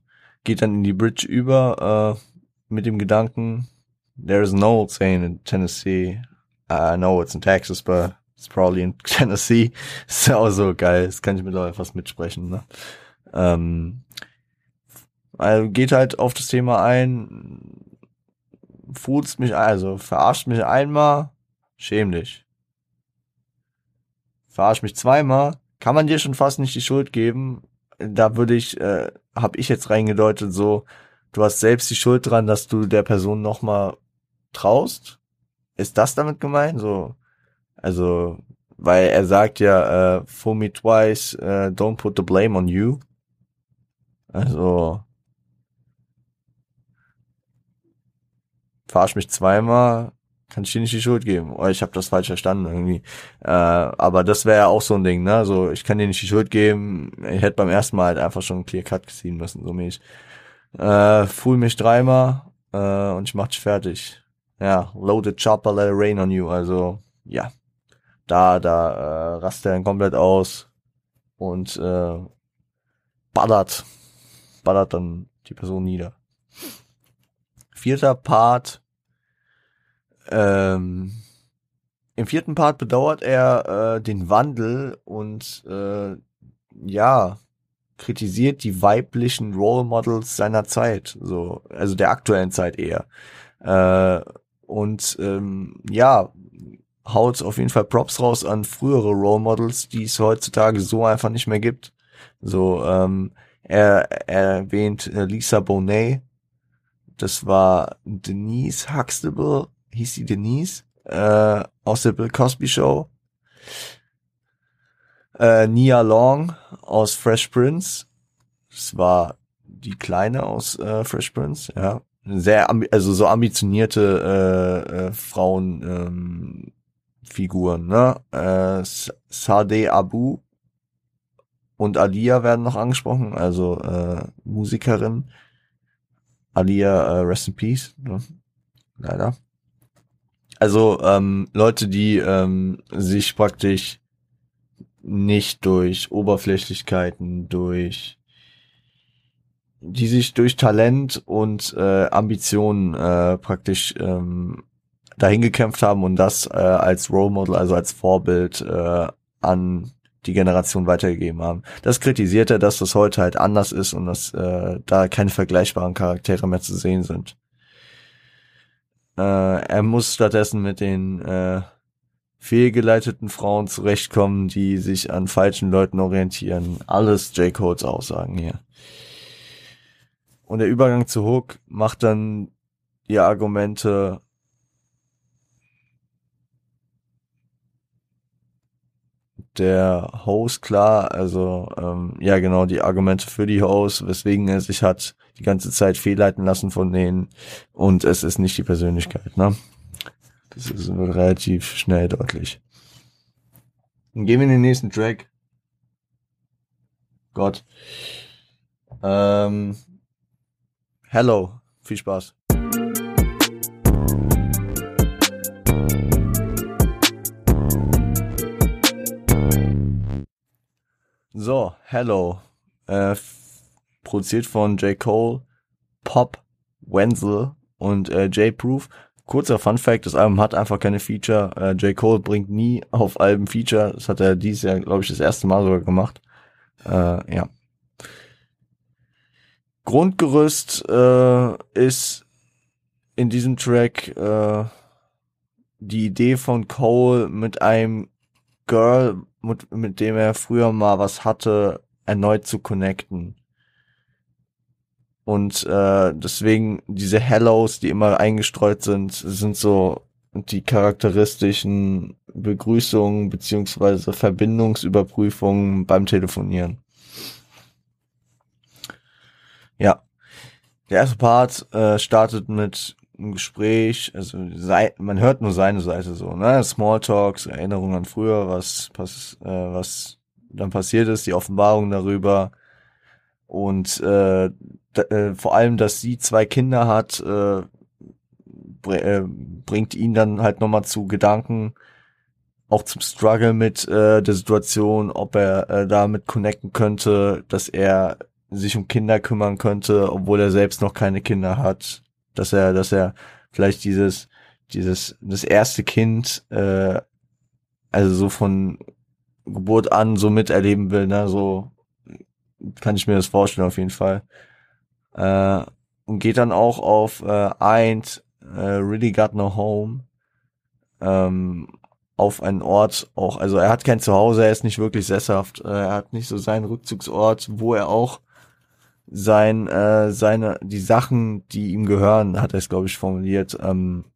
Geht dann in die Bridge über, äh, mit dem Gedanken, there's an old saying in Tennessee, I know it's in Texas, but it's probably in [laughs] Tennessee. [laughs] Ist ja auch so geil, das kann ich mittlerweile fast mitsprechen, ne? Ähm, also geht halt auf das Thema ein, fußt mich, also verarscht mich einmal, schäm dich. Verarscht mich zweimal, kann man dir schon fast nicht die Schuld geben. Da würde ich, äh, habe ich jetzt reingedeutet, so, du hast selbst die Schuld dran, dass du der Person nochmal traust. Ist das damit gemeint? So, also, weil er sagt ja, äh, fool me twice, äh, don't put the blame on you. Also, verarsch mich zweimal, kann ich dir nicht die Schuld geben. Oder ich habe das falsch verstanden irgendwie. Äh, aber das wäre ja auch so ein Ding, ne? So, ich kann dir nicht die Schuld geben. Ich hätte beim ersten Mal halt einfach schon einen Clear Cut ziehen müssen, so mäßig. Äh, fool mich dreimal äh, und ich mach dich fertig. Ja, loaded chopper, let it rain on you. Also, ja. Da, da äh, rast er dann komplett aus und äh, ballert, ballert dann die Person nieder. Vierter Part ähm, Im vierten Part bedauert er äh, den Wandel und äh, ja kritisiert die weiblichen Role Models seiner Zeit, so also der aktuellen Zeit eher. Äh, und ähm, ja haut auf jeden Fall Props raus an frühere Role Models, die es heutzutage so einfach nicht mehr gibt. So ähm, er, er erwähnt äh, Lisa Bonet, das war Denise Huxtable, hieß sie Denise, äh, aus der Bill Cosby Show. Äh, Nia Long aus Fresh Prince. Das war die Kleine aus äh, Fresh Prince, ja. Sehr, also so ambitionierte äh, äh, Frauen ähm, Figuren, ne? Äh, Sade Abu und Alia werden noch angesprochen, also äh, Musikerin. Alia, äh, rest in peace, ne? leider. Also ähm, Leute, die ähm, sich praktisch nicht durch Oberflächlichkeiten, durch die sich durch Talent und äh, Ambitionen äh, praktisch ähm, dahin gekämpft haben und das äh, als Role Model, also als Vorbild äh, an die Generation weitergegeben haben. Das kritisiert er, dass das heute halt anders ist und dass äh, da keine vergleichbaren Charaktere mehr zu sehen sind. Äh, er muss stattdessen mit den äh, fehlgeleiteten Frauen zurechtkommen, die sich an falschen Leuten orientieren. Alles J. Codes Aussagen hier. Und der Übergang zu Hook macht dann die Argumente der Host klar, also ähm, ja genau die Argumente für die Host, weswegen er sich hat die ganze Zeit fehlleiten lassen von denen und es ist nicht die Persönlichkeit, ne? Das ist relativ schnell deutlich. Dann gehen wir in den nächsten Track. Gott. Ähm, hello. Viel Spaß. So, Hello. Äh, produziert von J. Cole, Pop, Wenzel und äh, J. Proof. Kurzer Fun Fact, das Album hat einfach keine Feature. Äh, J. Cole bringt nie auf Alben Feature. Das hat er dieses Jahr, glaube ich, das erste Mal sogar gemacht. Äh, ja. Grundgerüst äh, ist in diesem Track äh, die Idee von Cole mit einem Girl, mit, mit dem er früher mal was hatte, erneut zu connecten. Und äh, deswegen diese Hellos, die immer eingestreut sind, sind so die charakteristischen Begrüßungen beziehungsweise Verbindungsüberprüfungen beim Telefonieren. Ja. Der erste Part äh, startet mit einem Gespräch, also sei, man hört nur seine Seite so, ne? Smalltalks, Erinnerungen an früher, was, pass, äh, was dann passiert ist, die Offenbarung darüber, Und äh, äh, vor allem, dass sie zwei Kinder hat, äh, br äh, bringt ihn dann halt nochmal zu Gedanken, auch zum Struggle mit äh, der Situation, ob er äh, damit connecten könnte, dass er sich um Kinder kümmern könnte, obwohl er selbst noch keine Kinder hat, dass er, dass er vielleicht dieses, dieses, das erste Kind, äh, also so von Geburt an so miterleben will, ne, so kann ich mir das vorstellen auf jeden Fall. Äh, und geht dann auch auf äh, Eint, äh, Really Got No Home, ähm, auf einen Ort auch, also er hat kein Zuhause, er ist nicht wirklich sesshaft, äh, er hat nicht so seinen Rückzugsort, wo er auch sein, äh, seine, die Sachen, die ihm gehören, hat er es, glaube ich, formuliert, ähm,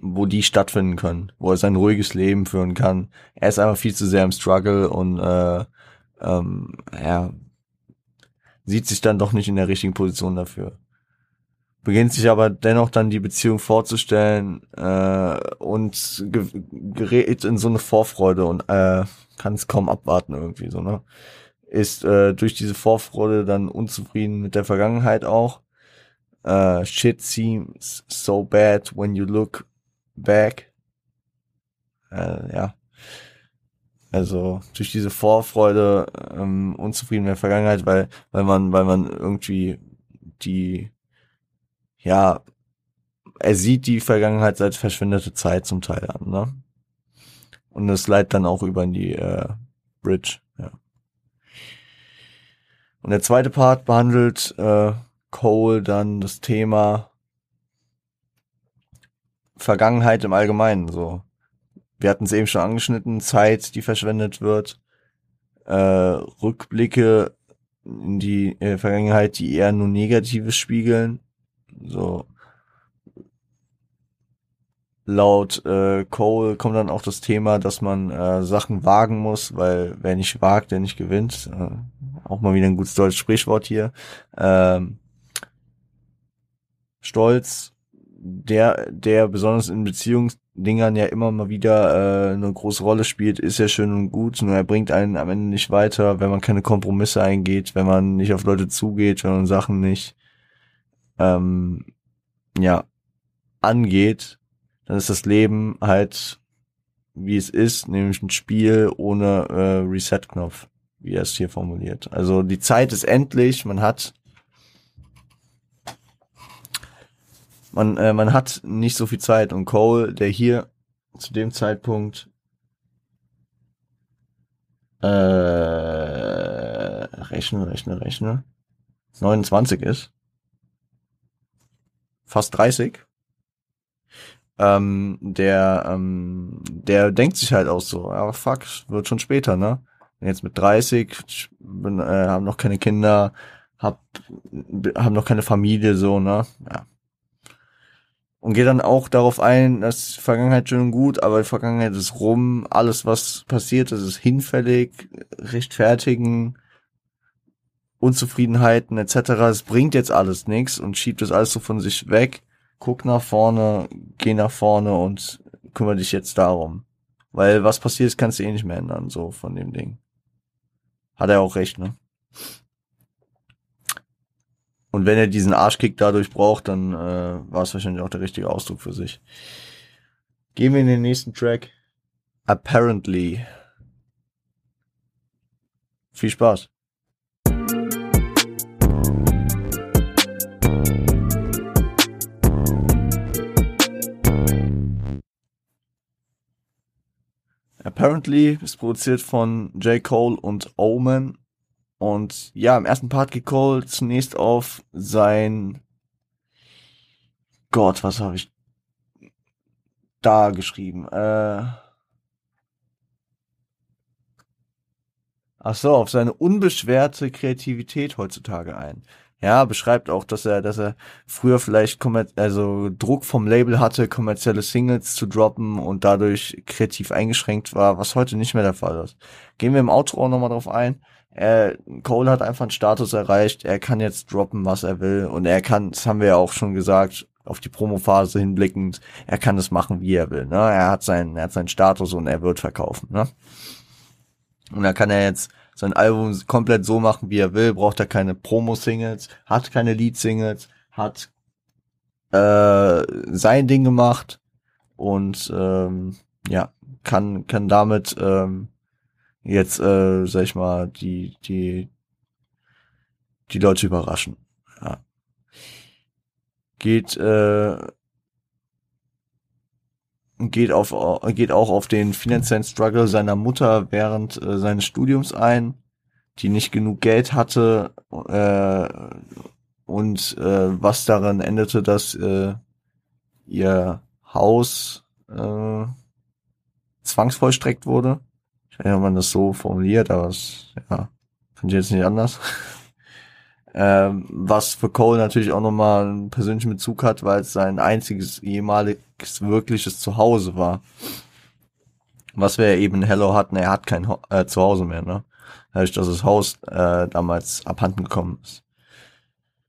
wo die stattfinden können, wo er sein ruhiges Leben führen kann. Er ist einfach viel zu sehr im Struggle und äh, ähm, er sieht sich dann doch nicht in der richtigen Position dafür. Beginnt sich aber dennoch dann die Beziehung vorzustellen äh, und gerät in so eine Vorfreude und äh, kann es kaum abwarten irgendwie so, ne? Ist äh, durch diese Vorfreude dann unzufrieden mit der Vergangenheit auch. Uh, shit seems so bad when you look back. Äh, ja. Also durch diese Vorfreude ähm, unzufrieden in der Vergangenheit, weil weil man weil man irgendwie die ja er sieht die Vergangenheit als verschwendete Zeit zum Teil an, ne? Und es leitet dann auch über in die äh, Bridge. Und der zweite Part behandelt äh, Cole dann das Thema Vergangenheit im Allgemeinen, so wir hatten es eben schon angeschnitten, Zeit, die verschwendet wird, äh, Rückblicke in die äh, Vergangenheit, die eher nur Negatives spiegeln. So laut äh, Cole kommt dann auch das Thema, dass man äh, Sachen wagen muss, weil wer nicht wagt, der nicht gewinnt. Äh, auch mal wieder ein gutes deutsches Sprichwort hier. Ähm, Stolz, der, der besonders in Beziehungs Dingern ja immer mal wieder äh, eine große Rolle spielt, ist ja schön und gut, nur er bringt einen am Ende nicht weiter, wenn man keine Kompromisse eingeht, wenn man nicht auf Leute zugeht, wenn man Sachen nicht ähm, ja angeht, dann ist das Leben halt wie es ist, nämlich ein Spiel ohne äh, Reset-Knopf, wie er es hier formuliert. Also die Zeit ist endlich, man hat man, äh, man hat nicht so viel Zeit und Cole, der hier zu dem Zeitpunkt äh, rechne, rechne, rechne, 29 ist, fast 30, ähm, der, ähm, der denkt sich halt auch so, aber fuck, wird schon später, ne? Jetzt mit 30, bin, äh, haben noch keine Kinder, hab, haben noch keine Familie, so, ne? Ja, und geht dann auch darauf ein, dass Vergangenheit schön und gut, aber die Vergangenheit ist rum, alles was passiert ist, ist hinfällig, rechtfertigen, Unzufriedenheiten etc. Es bringt jetzt alles nichts und schiebt das alles so von sich weg. Guck nach vorne, geh nach vorne und kümmere dich jetzt darum. Weil was passiert ist, kannst du eh nicht mehr ändern, so von dem Ding. Hat er auch recht, ne? Und wenn er diesen Arschkick dadurch braucht, dann äh, war es wahrscheinlich auch der richtige Ausdruck für sich. Gehen wir in den nächsten Track. Apparently. Viel Spaß. Apparently ist produziert von J. Cole und Omen und ja, im ersten Part geht Cole zunächst auf sein Gott, was habe ich da geschrieben? Äh Ach so, auf seine unbeschwerte Kreativität heutzutage ein. Ja, beschreibt auch, dass er, dass er früher vielleicht also Druck vom Label hatte, kommerzielle Singles zu droppen und dadurch kreativ eingeschränkt war, was heute nicht mehr der Fall ist. Gehen wir im Outro auch nochmal drauf ein. Er, Cole hat einfach einen Status erreicht, er kann jetzt droppen, was er will und er kann, das haben wir ja auch schon gesagt, auf die Promophase hinblickend, er kann es machen, wie er will. Ne? Er hat seinen, er hat seinen Status und er wird verkaufen. Ne? Und da kann er jetzt sein Album komplett so machen, wie er will, braucht er keine Promo-Singles, hat keine Lead-Singles, hat äh, sein Ding gemacht und ähm, ja, kann, kann damit ähm, jetzt, äh, sag ich mal, die, die, die Leute überraschen. Ja. Geht, äh, geht auf geht auch auf den finanziellen Struggle seiner Mutter während äh, seines Studiums ein, die nicht genug Geld hatte äh, und äh, was daran endete, dass äh, ihr Haus äh, zwangsvollstreckt wurde. Ich weiß nicht, ob man das so formuliert, aber es, ja, finde ich jetzt nicht anders. Ähm, was für Cole natürlich auch nochmal einen persönlichen Bezug hat, weil es sein einziges ehemaliges wirkliches Zuhause war. Was wir eben in Hello hatten, er hat kein äh, Zuhause mehr, ne? Dadurch, dass das Haus äh, damals abhanden gekommen ist.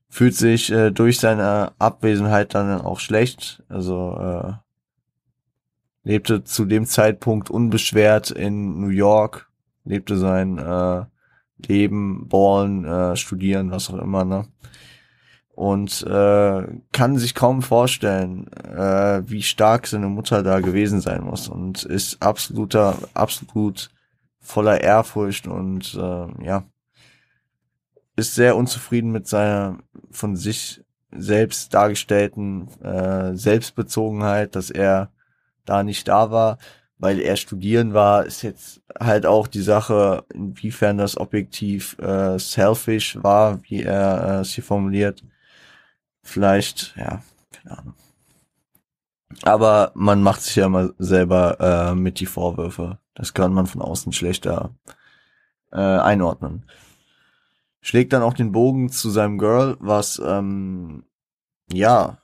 Fühlt sich äh, durch seine Abwesenheit dann auch schlecht. Also äh, lebte zu dem Zeitpunkt unbeschwert in New York, lebte sein äh, Leben, ballen, äh, studieren, was auch immer, ne? Und äh, kann sich kaum vorstellen, äh, wie stark seine Mutter da gewesen sein muss und ist absoluter, absolut voller Ehrfurcht und äh, ja, ist sehr unzufrieden mit seiner von sich selbst dargestellten äh, Selbstbezogenheit, dass er da nicht da war, weil er studieren war, ist jetzt halt auch die Sache, inwiefern das objektiv äh, selfish war, wie er äh, es hier formuliert. Vielleicht, ja, keine Ahnung. Aber man macht sich ja immer selber äh, mit die Vorwürfe. Das kann man von außen schlechter äh, einordnen. Schlägt dann auch den Bogen zu seinem Girl, was ähm, ja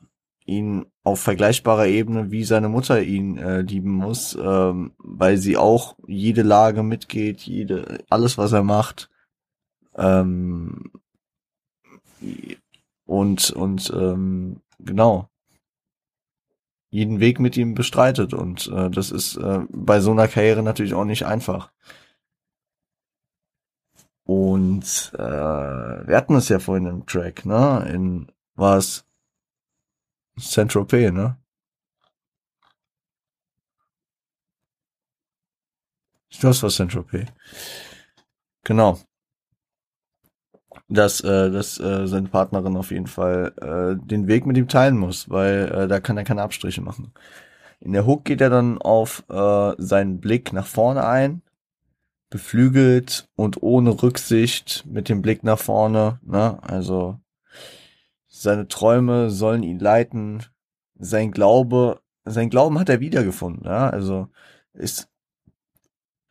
ihn auf vergleichbarer Ebene wie seine Mutter ihn äh, lieben muss, ähm, weil sie auch jede Lage mitgeht, jede alles was er macht ähm, und und ähm, genau jeden Weg mit ihm bestreitet und äh, das ist äh, bei so einer Karriere natürlich auch nicht einfach. Und äh, wir hatten es ja vorhin im Track, ne? In was Saint-Tropez, ne? Das war Saint-Tropez. Genau. Dass, äh, dass äh, seine Partnerin auf jeden Fall äh, den Weg mit ihm teilen muss, weil äh, da kann er keine Abstriche machen. In der Hook geht er dann auf äh, seinen Blick nach vorne ein, beflügelt und ohne Rücksicht mit dem Blick nach vorne, ne? Also seine Träume sollen ihn leiten. Sein Glaube, sein Glauben hat er wiedergefunden. Ja? Also ist,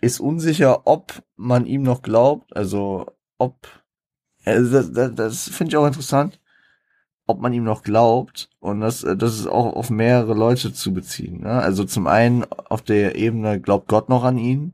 ist unsicher, ob man ihm noch glaubt. Also ob, also das, das, das finde ich auch interessant, ob man ihm noch glaubt. Und das, das ist auch auf mehrere Leute zu beziehen. Ne? Also zum einen auf der Ebene glaubt Gott noch an ihn,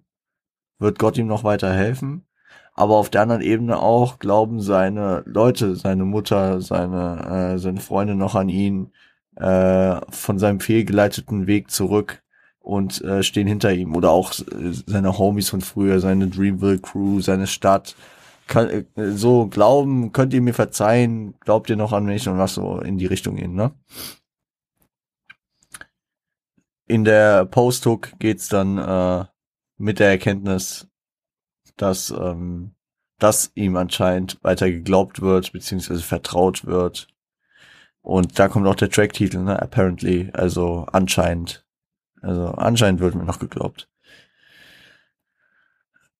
wird Gott ihm noch weiter helfen aber auf der anderen Ebene auch glauben seine Leute, seine Mutter, seine, äh, seine Freunde noch an ihn, äh, von seinem fehlgeleiteten Weg zurück und äh, stehen hinter ihm. Oder auch äh, seine Homies von früher, seine Dreamville Crew, seine Stadt. Kann, äh, so glauben, könnt ihr mir verzeihen, glaubt ihr noch an mich und was so in die Richtung gehen, ne? In der Post-Hook geht's dann äh, mit der Erkenntnis, dass, ähm, dass ihm anscheinend weiter geglaubt wird, beziehungsweise vertraut wird. Und da kommt auch der Tracktitel, ne? Apparently, also anscheinend. Also anscheinend wird mir noch geglaubt.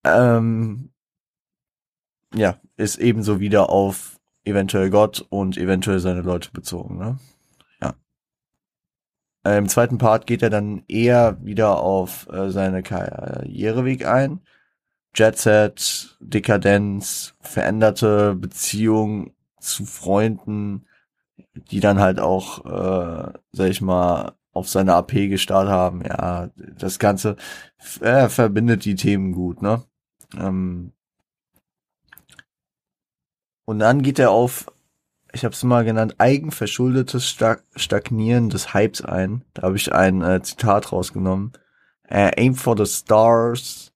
Ähm, ja, ist ebenso wieder auf eventuell Gott und eventuell seine Leute bezogen, ne? Ja. Im zweiten Part geht er dann eher wieder auf äh, seine Karriereweg ein Jet Set, Dekadenz, veränderte Beziehung zu Freunden, die dann halt auch, äh, sag ich mal, auf seine AP gestartet haben. Ja, das Ganze äh, verbindet die Themen gut, ne? Ähm und dann geht er auf, ich habe es mal genannt, eigenverschuldetes Stagnieren des Hypes ein. Da habe ich ein äh, Zitat rausgenommen. Uh, aim for the stars,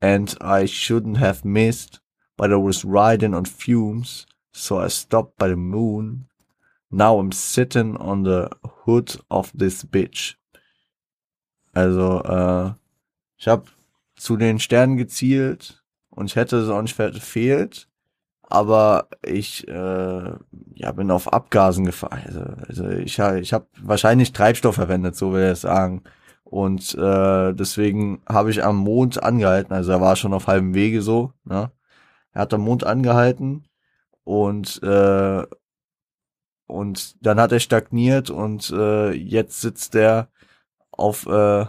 and I shouldn't have missed, but I was riding on fumes, so I stopped by the moon. Now I'm sitting on the hood of this bitch. Also, äh, ich habe zu den Sternen gezielt und ich hätte es auch nicht verfehlt, aber ich äh, ja, bin auf Abgasen gefahren. Also, also ich, ich habe wahrscheinlich Treibstoff verwendet, so will es sagen. Und äh, deswegen habe ich am Mond angehalten, also er war schon auf halbem Wege so. Ne? Er hat am Mond angehalten und äh, und dann hat er stagniert und äh, jetzt sitzt er auf äh,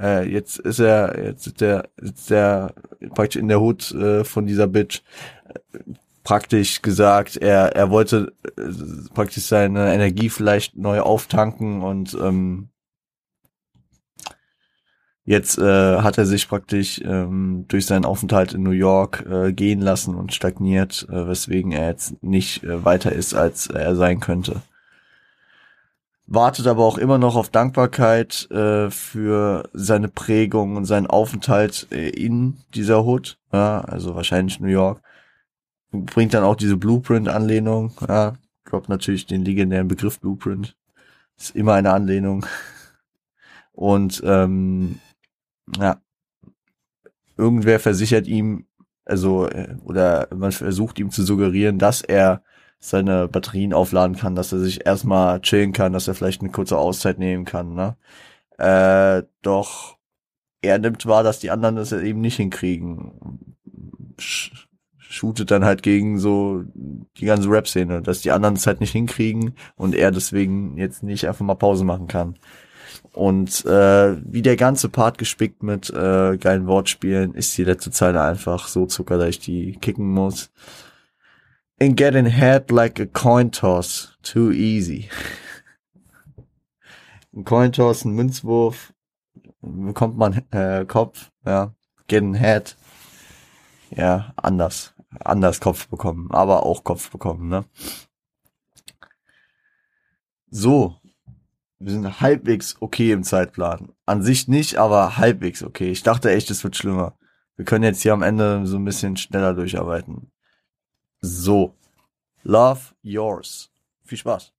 äh, jetzt ist er jetzt sitzt er sitzt er praktisch in der Hut äh, von dieser Bitch praktisch gesagt, er er wollte äh, praktisch seine Energie vielleicht neu auftanken und ähm, Jetzt äh, hat er sich praktisch ähm, durch seinen Aufenthalt in New York äh, gehen lassen und stagniert, äh, weswegen er jetzt nicht äh, weiter ist, als er sein könnte. Wartet aber auch immer noch auf Dankbarkeit äh, für seine Prägung und seinen Aufenthalt äh, in dieser Hood, ja, also wahrscheinlich New York. Bringt dann auch diese Blueprint-Anlehnung, ja, droppt natürlich den legendären Begriff Blueprint. Ist immer eine Anlehnung. Und ähm, ja, irgendwer versichert ihm, also, äh, oder man versucht ihm zu suggerieren, dass er seine Batterien aufladen kann, dass er sich erstmal chillen kann, dass er vielleicht eine kurze Auszeit nehmen kann, ne? Äh, doch er nimmt wahr, dass die anderen das eben nicht hinkriegen. Sch shootet dann halt gegen so die ganze Rap-Szene, dass die anderen es halt nicht hinkriegen und er deswegen jetzt nicht einfach mal Pause machen kann. Und äh, wie der ganze Part gespickt mit äh, geilen Wortspielen ist die letzte Zeile einfach so Zucker, dass ich die kicken muss. In getting head like a coin toss, too easy. Ein Coin toss, ein Münzwurf, bekommt man äh, Kopf, ja. Getting head, ja, anders. Anders Kopf bekommen, aber auch Kopf bekommen, ne? So, wir sind halbwegs okay im Zeitplan. An sich nicht, aber halbwegs okay. Ich dachte echt, es wird schlimmer. Wir können jetzt hier am Ende so ein bisschen schneller durcharbeiten. So. Love yours. Viel Spaß.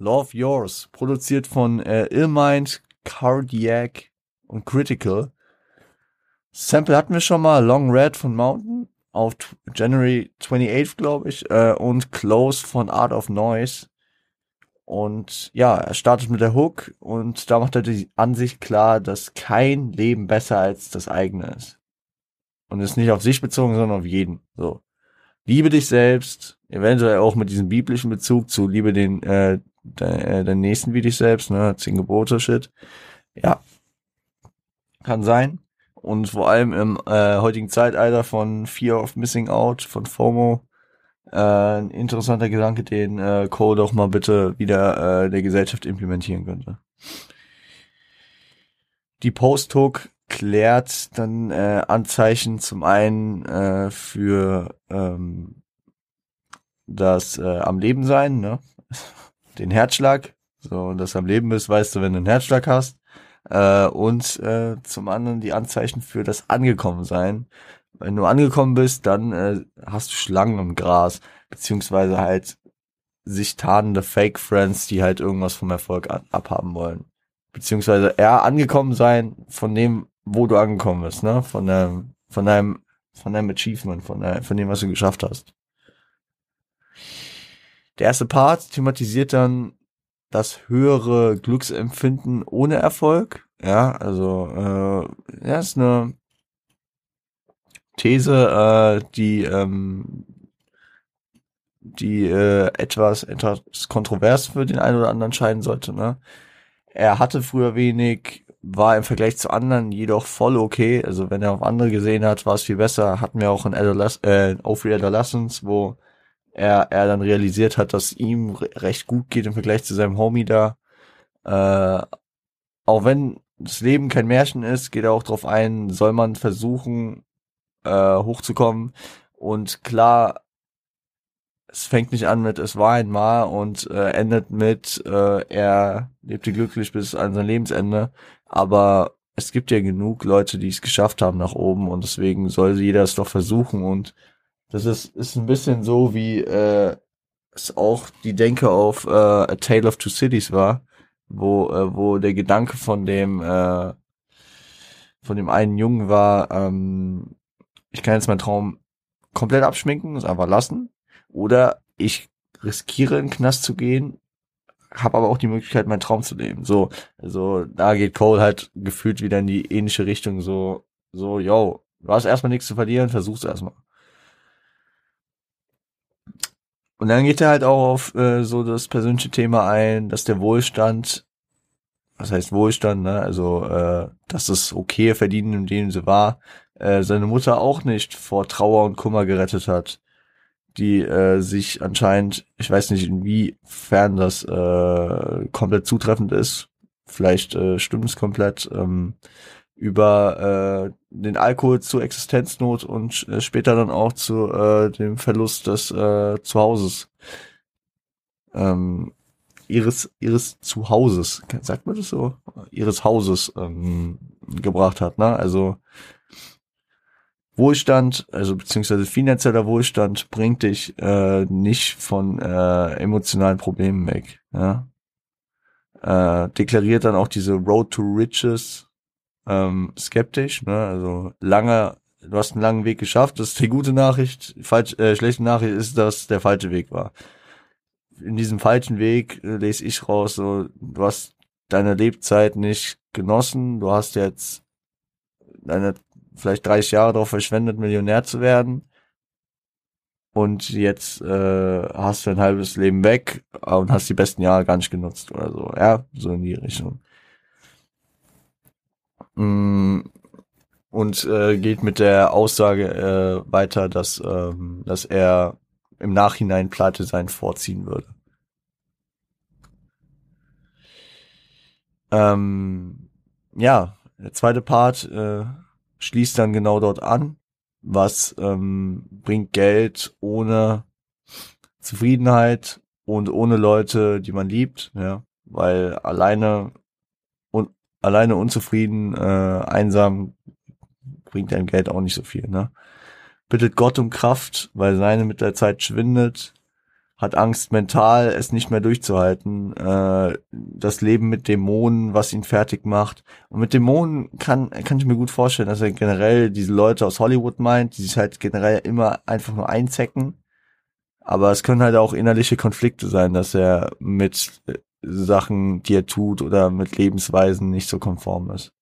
Love Yours, produziert von äh, Illmind, Cardiac und Critical. Sample hatten wir schon mal, Long Red von Mountain auf January 28, glaube ich, äh, und Close von Art of Noise. Und ja, er startet mit der Hook und da macht er die Ansicht klar, dass kein Leben besser als das eigene ist. Und ist nicht auf sich bezogen, sondern auf jeden. So. Liebe dich selbst, eventuell auch mit diesem biblischen Bezug zu liebe den, äh, de, äh, den nächsten wie dich selbst, ne, zehn Gebote Shit. Ja. Kann sein. Und vor allem im äh, heutigen Zeitalter von Fear of Missing Out, von FOMO, äh, ein interessanter Gedanke, den äh, Cole doch mal bitte wieder äh, der Gesellschaft implementieren könnte. Die Post-Hook klärt dann äh, Anzeichen zum einen äh, für ähm, das äh, am Leben sein, ne? [laughs] den Herzschlag. So, dass du am Leben bist, weißt du, wenn du einen Herzschlag hast. Äh, und äh, zum anderen die Anzeichen für das Angekommensein. Wenn du angekommen bist, dann äh, hast du Schlangen im Gras, beziehungsweise halt sich tarnende Fake Friends, die halt irgendwas vom Erfolg abhaben wollen. Beziehungsweise eher angekommen sein von dem, wo du angekommen bist, ne? Von deinem, von deinem, von deinem Achievement, von, der, von dem, was du geschafft hast. Der erste Part thematisiert dann das höhere Glücksempfinden ohne Erfolg. Ja, also äh, ja, ist eine These, äh, die ähm, die äh, etwas etwas kontrovers für den einen oder anderen scheinen sollte. Ne? Er hatte früher wenig, war im Vergleich zu anderen jedoch voll okay. Also wenn er auf andere gesehen hat, war es viel besser. Hatten wir auch in Adolesc äh, Free Adolescence, wo er, er dann realisiert hat, dass ihm recht gut geht im Vergleich zu seinem Homie da. Äh, auch wenn das Leben kein Märchen ist, geht er auch darauf ein, soll man versuchen, äh, hochzukommen. Und klar es fängt nicht an mit es war einmal und äh, endet mit äh, er lebte glücklich bis an sein Lebensende. Aber es gibt ja genug Leute, die es geschafft haben nach oben und deswegen soll jeder es doch versuchen und das ist, ist ein bisschen so wie äh, es auch die Denke auf äh, A Tale of Two Cities war, wo, äh, wo der Gedanke von dem äh, von dem einen Jungen war, ähm, ich kann jetzt meinen Traum komplett abschminken, es einfach lassen, oder ich riskiere in den Knast zu gehen, habe aber auch die Möglichkeit, meinen Traum zu leben. So, also da geht Cole halt gefühlt wieder in die ähnliche Richtung, so, so, yo, du hast erstmal nichts zu verlieren, versuch's erstmal. Und dann geht er halt auch auf äh, so das persönliche Thema ein, dass der Wohlstand, was heißt Wohlstand, ne? Also, äh, dass das okay verdienen, in dem sie war, äh, seine Mutter auch nicht vor Trauer und Kummer gerettet hat, die äh, sich anscheinend, ich weiß nicht inwiefern das äh, komplett zutreffend ist, vielleicht äh, stimmt es komplett, ähm, über äh, den Alkohol zur Existenznot und äh, später dann auch zu äh, dem Verlust des äh, Zuhauses. Ähm, ihres ihres Zuhauses, sagt man das so? Ihres Hauses ähm, gebracht hat, ne? Also Wohlstand, also beziehungsweise finanzieller Wohlstand bringt dich äh, nicht von äh, emotionalen Problemen weg. Ja? Äh, deklariert dann auch diese Road to Riches ähm, skeptisch. Ne? Also lange, du hast einen langen Weg geschafft. Das ist die gute Nachricht. Falsch, äh, schlechte Nachricht ist, dass der falsche Weg war. In diesem falschen Weg äh, lese ich raus, so, du hast deine Lebzeit nicht genossen. Du hast jetzt deine vielleicht 30 Jahre darauf verschwendet, Millionär zu werden. Und jetzt äh, hast du ein halbes Leben weg und hast die besten Jahre gar nicht genutzt oder so. Ja, so in die Richtung. Mm, und äh, geht mit der Aussage äh, weiter, dass, ähm, dass er im Nachhinein pleite sein vorziehen würde. Ähm, ja, der zweite Part äh, schließt dann genau dort an, was ähm, bringt Geld ohne Zufriedenheit und ohne Leute, die man liebt, ja, weil alleine alleine unzufrieden, äh, einsam bringt dein Geld auch nicht so viel, ne? Bittet Gott um Kraft, weil seine mit der Zeit schwindet, hat Angst mental, es nicht mehr durchzuhalten, äh, das Leben mit Dämonen, was ihn fertig macht. Und mit Dämonen kann, kann ich mir gut vorstellen, dass er generell diese Leute aus Hollywood meint, die sich halt generell immer einfach nur einzecken. Aber es können halt auch innerliche Konflikte sein, dass er mit Sachen, die er tut oder mit Lebensweisen nicht so konform ist.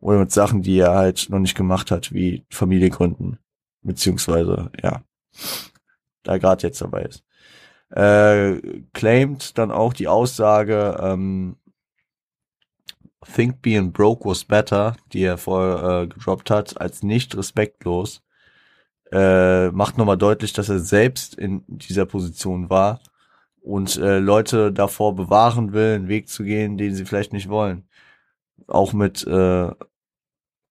Oder mit Sachen, die er halt noch nicht gemacht hat, wie Familie gründen. Beziehungsweise, ja, da gerade jetzt dabei ist. Äh, claimt dann auch die Aussage, ähm, Think being broke was better, die er vorher äh, gedroppt hat, als nicht respektlos, äh, macht nochmal deutlich, dass er selbst in dieser Position war und äh, Leute davor bewahren will, einen Weg zu gehen, den sie vielleicht nicht wollen. Auch mit äh,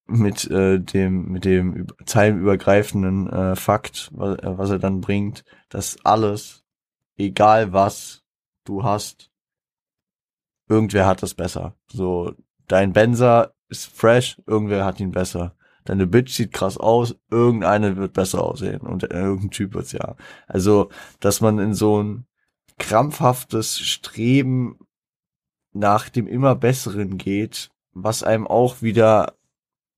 mit äh, dem mit dem zeilenübergreifenden äh, Fakt, was, äh, was er dann bringt, dass alles, egal was du hast, irgendwer hat das besser. So dein Benzer ist fresh, irgendwer hat ihn besser. Deine Bitch sieht krass aus, irgendeine wird besser aussehen und äh, irgendein Typ wird's ja. Also, dass man in so ein krampfhaftes Streben nach dem immer Besseren geht, was einem auch wieder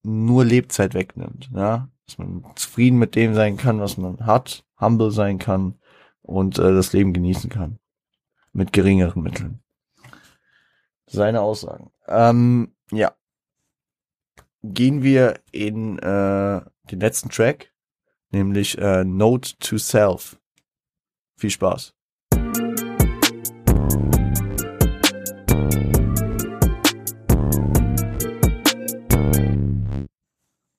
nur Lebzeit wegnimmt, ja, dass man zufrieden mit dem sein kann, was man hat, humble sein kann und äh, das Leben genießen kann mit geringeren Mitteln. Seine Aussagen. Ähm, ja. Gehen wir in äh, den letzten Track, nämlich äh, Note to Self. Viel Spaß.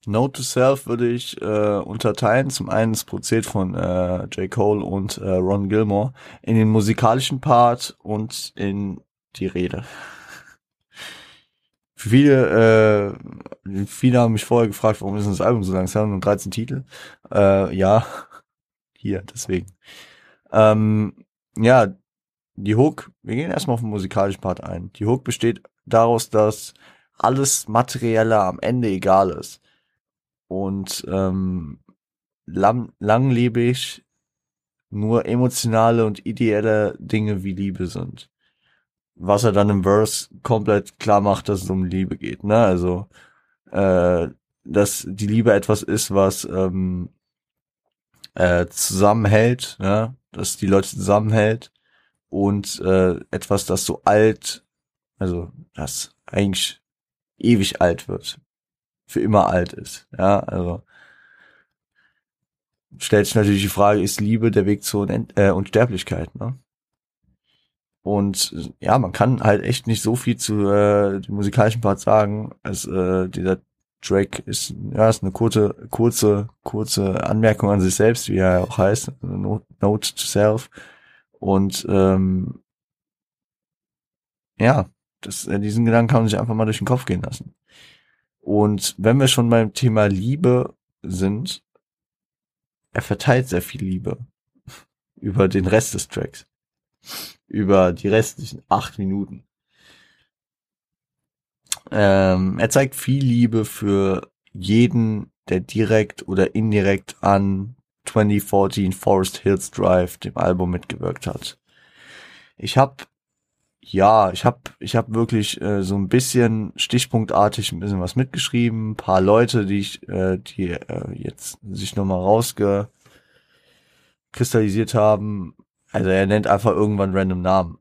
Note to Self würde ich äh, unterteilen. Zum einen das Prozed von äh, J. Cole und äh, Ron Gilmore in den musikalischen Part und in die Rede. Viele, äh, viele haben mich vorher gefragt, warum ist das Album so lang? Es haben nur 13 Titel. Äh, ja, [laughs] hier, deswegen. Ähm, ja, die Hook, wir gehen erstmal auf den musikalischen Part ein. Die Hook besteht daraus, dass alles Materielle am Ende egal ist. Und ähm, lang, langlebig nur emotionale und ideelle Dinge wie Liebe sind. Was er dann im Verse komplett klar macht, dass es um Liebe geht. Ne? Also, äh, dass die Liebe etwas ist, was ähm, äh, zusammenhält, ja? dass die Leute zusammenhält und äh, etwas, das so alt, also das eigentlich ewig alt wird, für immer alt ist. Ja, also stellt sich natürlich die Frage, ist Liebe der Weg zur Unend äh, Unsterblichkeit? Ne? Und ja, man kann halt echt nicht so viel zu äh, dem musikalischen Part sagen, als äh, dieser Track ist, ja, ist eine kurze, kurze, kurze Anmerkung an sich selbst, wie er auch heißt, Note, Note to Self. Und ähm, ja, das, äh, diesen Gedanken kann man sich einfach mal durch den Kopf gehen lassen. Und wenn wir schon beim Thema Liebe sind, er verteilt sehr viel Liebe [laughs] über den Rest des Tracks. Über die restlichen acht Minuten. Ähm, er zeigt viel Liebe für jeden, der direkt oder indirekt an 2014 Forest Hills Drive, dem Album, mitgewirkt hat. Ich habe ja, ich habe ich hab wirklich äh, so ein bisschen stichpunktartig ein bisschen was mitgeschrieben, ein paar Leute, die ich äh, die äh, jetzt sich nochmal rausgekristallisiert haben. Also er nennt einfach irgendwann random Namen.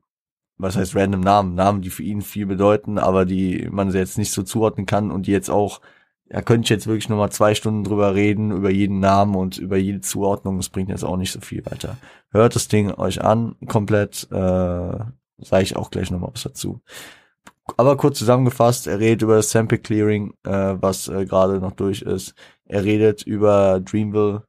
Was heißt random Namen? Namen, die für ihn viel bedeuten, aber die man jetzt nicht so zuordnen kann und die jetzt auch ja, könnte ich jetzt wirklich nochmal zwei Stunden drüber reden, über jeden Namen und über jede Zuordnung. Das bringt jetzt auch nicht so viel weiter. Hört das Ding euch an, komplett. Äh, Sage ich auch gleich nochmal was dazu. Aber kurz zusammengefasst, er redet über das Sample Clearing, äh, was äh, gerade noch durch ist. Er redet über Dreamville,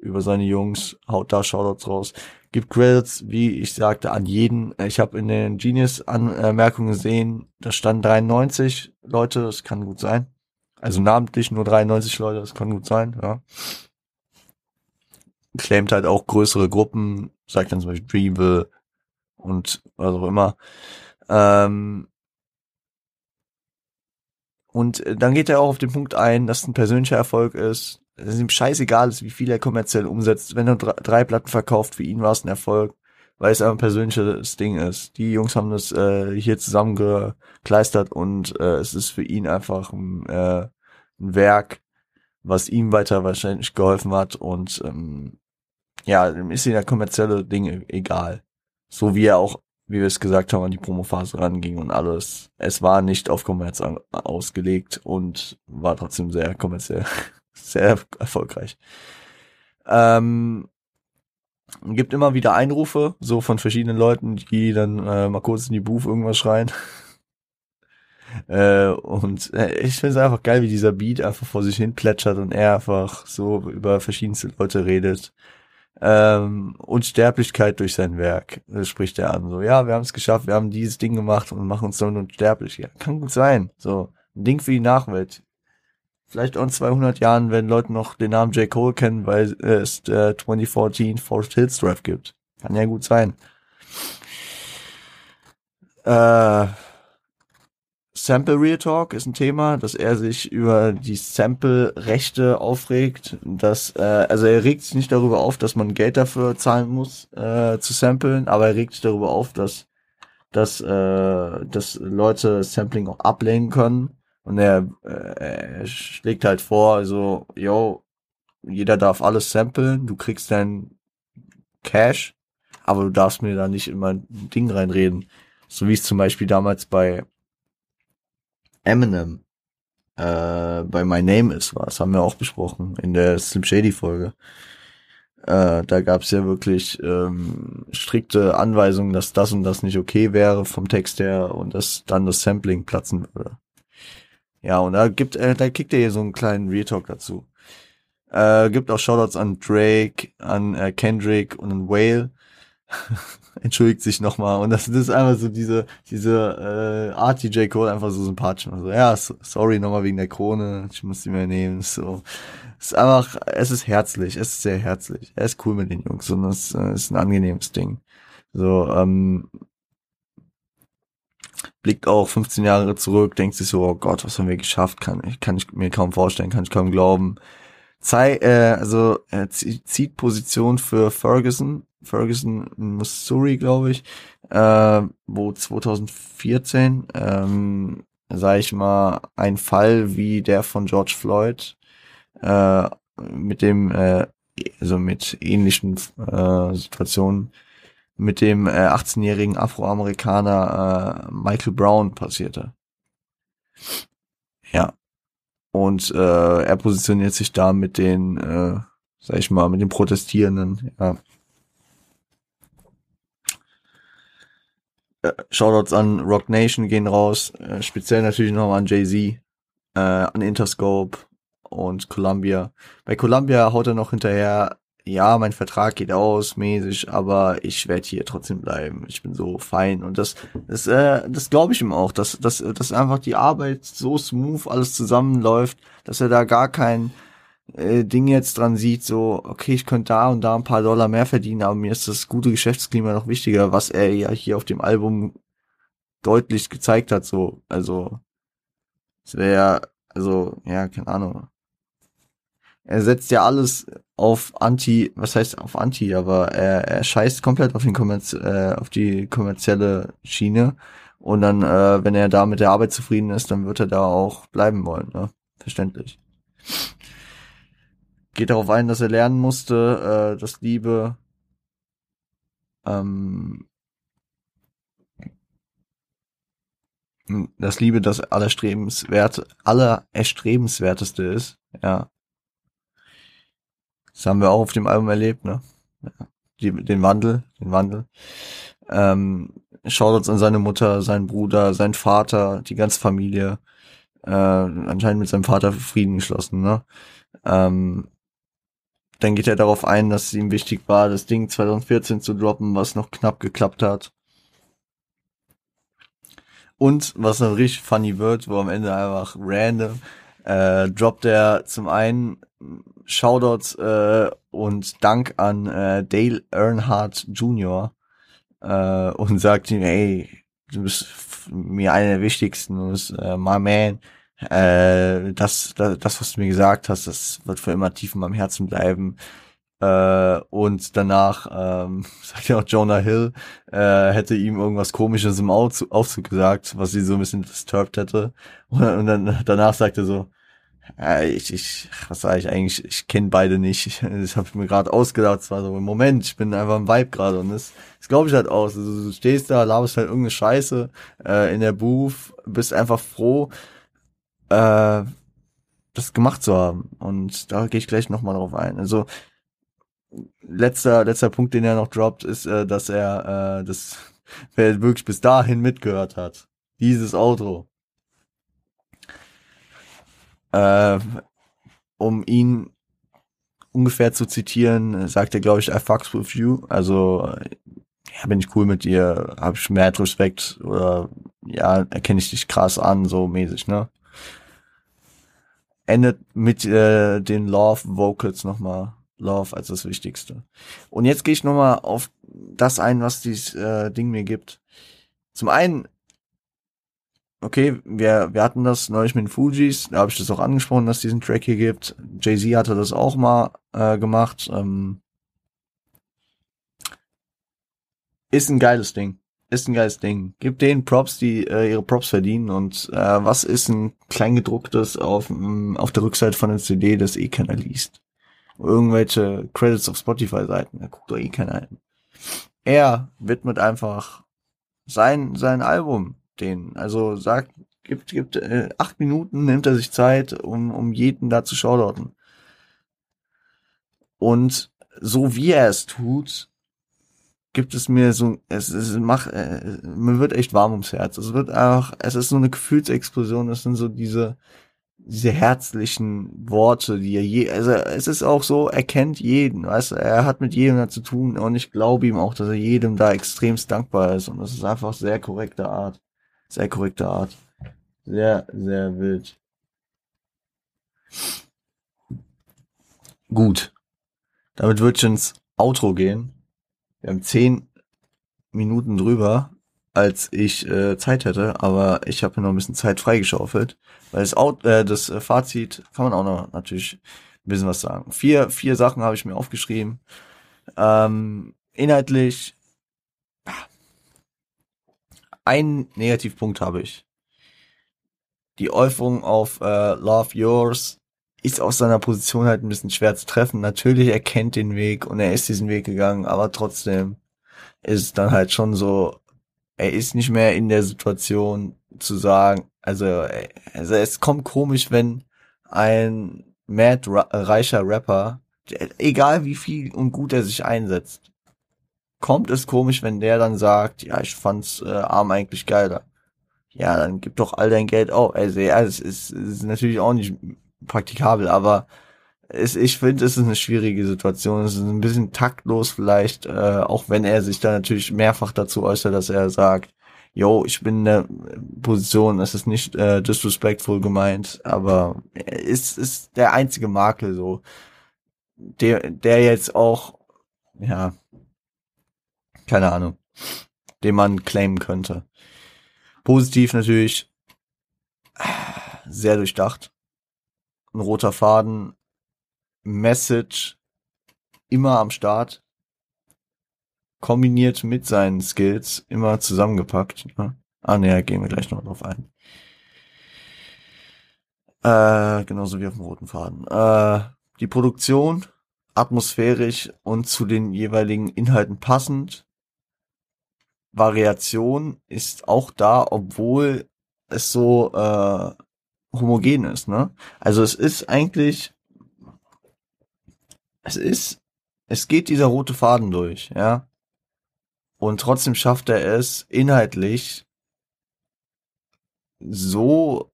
über seine Jungs, haut da Shoutouts raus. Gibt Credits, wie ich sagte, an jeden. Ich habe in den Genius-Anmerkungen gesehen, da stand 93 Leute, das kann gut sein. Also namentlich nur 93 Leute, das kann gut sein, ja. Claimt halt auch größere Gruppen, sagt dann zum Beispiel Dreamville, und was auch immer. Ähm, und äh, dann geht er auch auf den Punkt ein, dass ein persönlicher Erfolg ist, es ihm scheißegal ist, wie viel er kommerziell umsetzt. Wenn er drei Platten verkauft, für ihn war es ein Erfolg, weil es ein persönliches Ding ist. Die Jungs haben das äh, hier zusammengekleistert und äh, es ist für ihn einfach ein, äh, ein Werk, was ihm weiter wahrscheinlich geholfen hat und ähm, ja, ist ihm der kommerzielle Ding egal so wie er auch, wie wir es gesagt haben, an die Promophase ranging und alles. Es war nicht auf Kommerz ausgelegt und war trotzdem sehr kommerziell, [laughs] sehr erfolgreich. Ähm, gibt immer wieder Einrufe, so von verschiedenen Leuten, die dann äh, mal kurz in die Booth irgendwas schreien. [laughs] äh, und äh, ich finde es einfach geil, wie dieser Beat einfach vor sich hin plätschert und er einfach so über verschiedenste Leute redet ähm, Unsterblichkeit durch sein Werk, das spricht er an. So, ja, wir haben es geschafft, wir haben dieses Ding gemacht und machen uns dann unsterblich. Ja, kann gut sein. So, ein Ding für die Nachwelt. Vielleicht auch in 200 Jahren werden Leute noch den Namen J. Cole kennen, weil es äh, 2014 Forest Hills Drive gibt. Kann ja gut sein. Äh, Sample Real Talk ist ein Thema, dass er sich über die Sample-Rechte aufregt. Dass, äh, also er regt sich nicht darüber auf, dass man Geld dafür zahlen muss, äh, zu samplen, aber er regt sich darüber auf, dass, dass, äh, dass Leute Sampling auch ablehnen können. Und er, äh, er schlägt halt vor, so, yo, jeder darf alles samplen, du kriegst dein Cash, aber du darfst mir da nicht in mein Ding reinreden. So wie es zum Beispiel damals bei Eminem äh, bei My Name ist was, haben wir auch besprochen in der Slim Shady Folge. Äh, da gab es ja wirklich ähm, strikte Anweisungen, dass das und das nicht okay wäre vom Text her und dass dann das Sampling platzen würde. Ja, und da gibt, äh, da kickt er hier so einen kleinen Real Talk dazu. Äh, gibt auch Shoutouts an Drake, an äh, Kendrick und an Whale. [laughs] entschuldigt sich nochmal. Und das, das ist einfach so diese diese äh, Art DJ Cole einfach so sympathisch also ja so, sorry nochmal wegen der Krone. Ich muss die mehr nehmen. So. Es ist einfach es ist herzlich. Es ist sehr herzlich. Er ist cool mit den Jungs. Und das äh, ist ein angenehmes Ding. So ähm, blickt auch 15 Jahre zurück denkt sich so oh Gott was haben wir geschafft? Kann ich kann ich mir kaum vorstellen kann ich kaum glauben. Zei äh, also er zieht Position für Ferguson Ferguson in Missouri, glaube ich, äh, wo 2014, ähm, sage ich mal, ein Fall wie der von George Floyd äh, mit dem, äh, also mit ähnlichen äh, Situationen, mit dem äh, 18-jährigen Afroamerikaner äh, Michael Brown passierte. Ja. Und äh, er positioniert sich da mit den, äh, sag ich mal, mit den Protestierenden, ja. Äh, Shoutouts an Rock Nation gehen raus, äh, speziell natürlich noch an Jay-Z, äh, an Interscope und Columbia. Bei Columbia haut er noch hinterher, ja, mein Vertrag geht aus, mäßig, aber ich werde hier trotzdem bleiben. Ich bin so fein und das, das, äh, das glaube ich ihm auch, dass, dass, dass einfach die Arbeit so smooth alles zusammenläuft, dass er da gar kein äh, Ding jetzt dran sieht, so, okay, ich könnte da und da ein paar Dollar mehr verdienen, aber mir ist das gute Geschäftsklima noch wichtiger, was er ja hier auf dem Album deutlich gezeigt hat, so, also, es wäre ja, also, ja, keine Ahnung. Er setzt ja alles auf Anti, was heißt auf Anti, aber er, er scheißt komplett auf, den Kommerz, äh, auf die kommerzielle Schiene. Und dann, äh, wenn er da mit der Arbeit zufrieden ist, dann wird er da auch bleiben wollen, ne? Verständlich geht darauf ein, dass er lernen musste, äh, dass Liebe ähm, dass Liebe das allerstrebenswert, allererstrebenswerteste ist, ja. Das haben wir auch auf dem Album erlebt, ne? Die, den Wandel, den Wandel. Ähm, Shoutouts an seine Mutter, seinen Bruder, seinen Vater, die ganze Familie. Äh, anscheinend mit seinem Vater Frieden geschlossen, ne? Ähm, dann geht er darauf ein, dass es ihm wichtig war, das Ding 2014 zu droppen, was noch knapp geklappt hat. Und was noch richtig funny wird, wo am Ende einfach random äh, droppt er zum einen Shoutouts äh, und Dank an äh, Dale Earnhardt Jr. Äh, und sagt ihm, ey, du bist mir einer der wichtigsten, du bist äh, my man äh, das, das, das, was du mir gesagt hast, das wird für immer tief in meinem Herzen bleiben. Äh, und danach ähm, [laughs] sagt ja auch Jonah Hill, äh, hätte ihm irgendwas komisches im Aufzug gesagt, was sie so ein bisschen disturbed hätte. Und, und dann danach sagt er so, äh, ich, ich, was sage ich eigentlich, ich kenne beide nicht. [laughs] Ich, das habe ich mir gerade ausgedacht. Es war so, im Moment, ich bin einfach im Vibe gerade und das, das glaube ich halt aus. Also, du stehst da, laberst halt irgendeine Scheiße äh, in der Booth, bist einfach froh, äh, das gemacht zu haben. Und da gehe ich gleich nochmal drauf ein. Also letzter, letzter Punkt, den er noch droppt, ist, äh, dass er äh, das wer wirklich bis dahin mitgehört hat. Dieses Outro. Äh, um ihn ungefähr zu zitieren, sagt er, glaube ich, I fucks with you. Also, ja, bin ich cool mit dir, hab ich mehr Respekt oder ja, erkenne ich dich krass an, so mäßig, ne? endet mit äh, den Love Vocals nochmal. Love als das Wichtigste. Und jetzt gehe ich nochmal auf das ein, was dieses äh, Ding mir gibt. Zum einen, okay, wir, wir hatten das neulich mit den Fujis, da habe ich das auch angesprochen, dass es diesen Track hier gibt. Jay-Z hatte das auch mal äh, gemacht. Ähm, ist ein geiles Ding ist ein geiles Ding. Gib denen Props, die äh, ihre Props verdienen. Und äh, was ist ein kleingedrucktes auf, m, auf der Rückseite von der CD, das eh keiner liest? Irgendwelche Credits auf Spotify-Seiten, da guckt doch eh keiner hin. Er widmet einfach sein, sein Album denen. Also sagt, gibt, gibt äh, acht Minuten, nimmt er sich Zeit, um, um jeden da zu shoutouten. Und so wie er es tut, gibt es mir so, es, es macht, äh, mir wird echt warm ums Herz. Es wird einfach, es ist so eine Gefühlsexplosion. Es sind so diese, diese herzlichen Worte, die er je, also es ist auch so, er kennt jeden, weißt du, er hat mit jedem da zu tun und ich glaube ihm auch, dass er jedem da extremst dankbar ist und das ist einfach sehr korrekte Art. Sehr korrekte Art. Sehr, sehr wild. Gut. Damit wird ich ins Outro gehen. Wir haben zehn Minuten drüber, als ich äh, Zeit hätte, aber ich habe noch ein bisschen Zeit freigeschaufelt, weil das, Out äh, das äh, Fazit kann man auch noch natürlich ein bisschen was sagen. Vier, vier Sachen habe ich mir aufgeschrieben. Ähm, inhaltlich ein Negativpunkt habe ich. Die Äußerung auf äh, Love Yours ist aus seiner Position halt ein bisschen schwer zu treffen. Natürlich er kennt den Weg und er ist diesen Weg gegangen, aber trotzdem ist dann halt schon so, er ist nicht mehr in der Situation zu sagen, also, also es kommt komisch, wenn ein mad reicher Rapper, egal wie viel und gut er sich einsetzt, kommt es komisch, wenn der dann sagt, ja, ich fand's äh, Arm eigentlich geiler. Ja, dann gib doch all dein Geld auf. Also ja, es ist, ist natürlich auch nicht praktikabel, aber es, ich finde, es ist eine schwierige Situation. Es ist ein bisschen taktlos vielleicht, äh, auch wenn er sich da natürlich mehrfach dazu äußert, dass er sagt, yo, ich bin in der Position, es ist nicht äh, disrespectful gemeint, aber es ist der einzige Makel so, der, der jetzt auch, ja, keine Ahnung, den man claimen könnte. Positiv natürlich, sehr durchdacht. Ein roter Faden, Message immer am Start, kombiniert mit seinen Skills, immer zusammengepackt. Ne? Ah, ne, gehen wir gleich noch drauf ein. Äh, genauso wie auf dem roten Faden. Äh, die Produktion atmosphärisch und zu den jeweiligen Inhalten passend. Variation ist auch da, obwohl es so äh, homogen ist. Ne? Also es ist eigentlich es ist, es geht dieser rote Faden durch, ja. Und trotzdem schafft er es inhaltlich so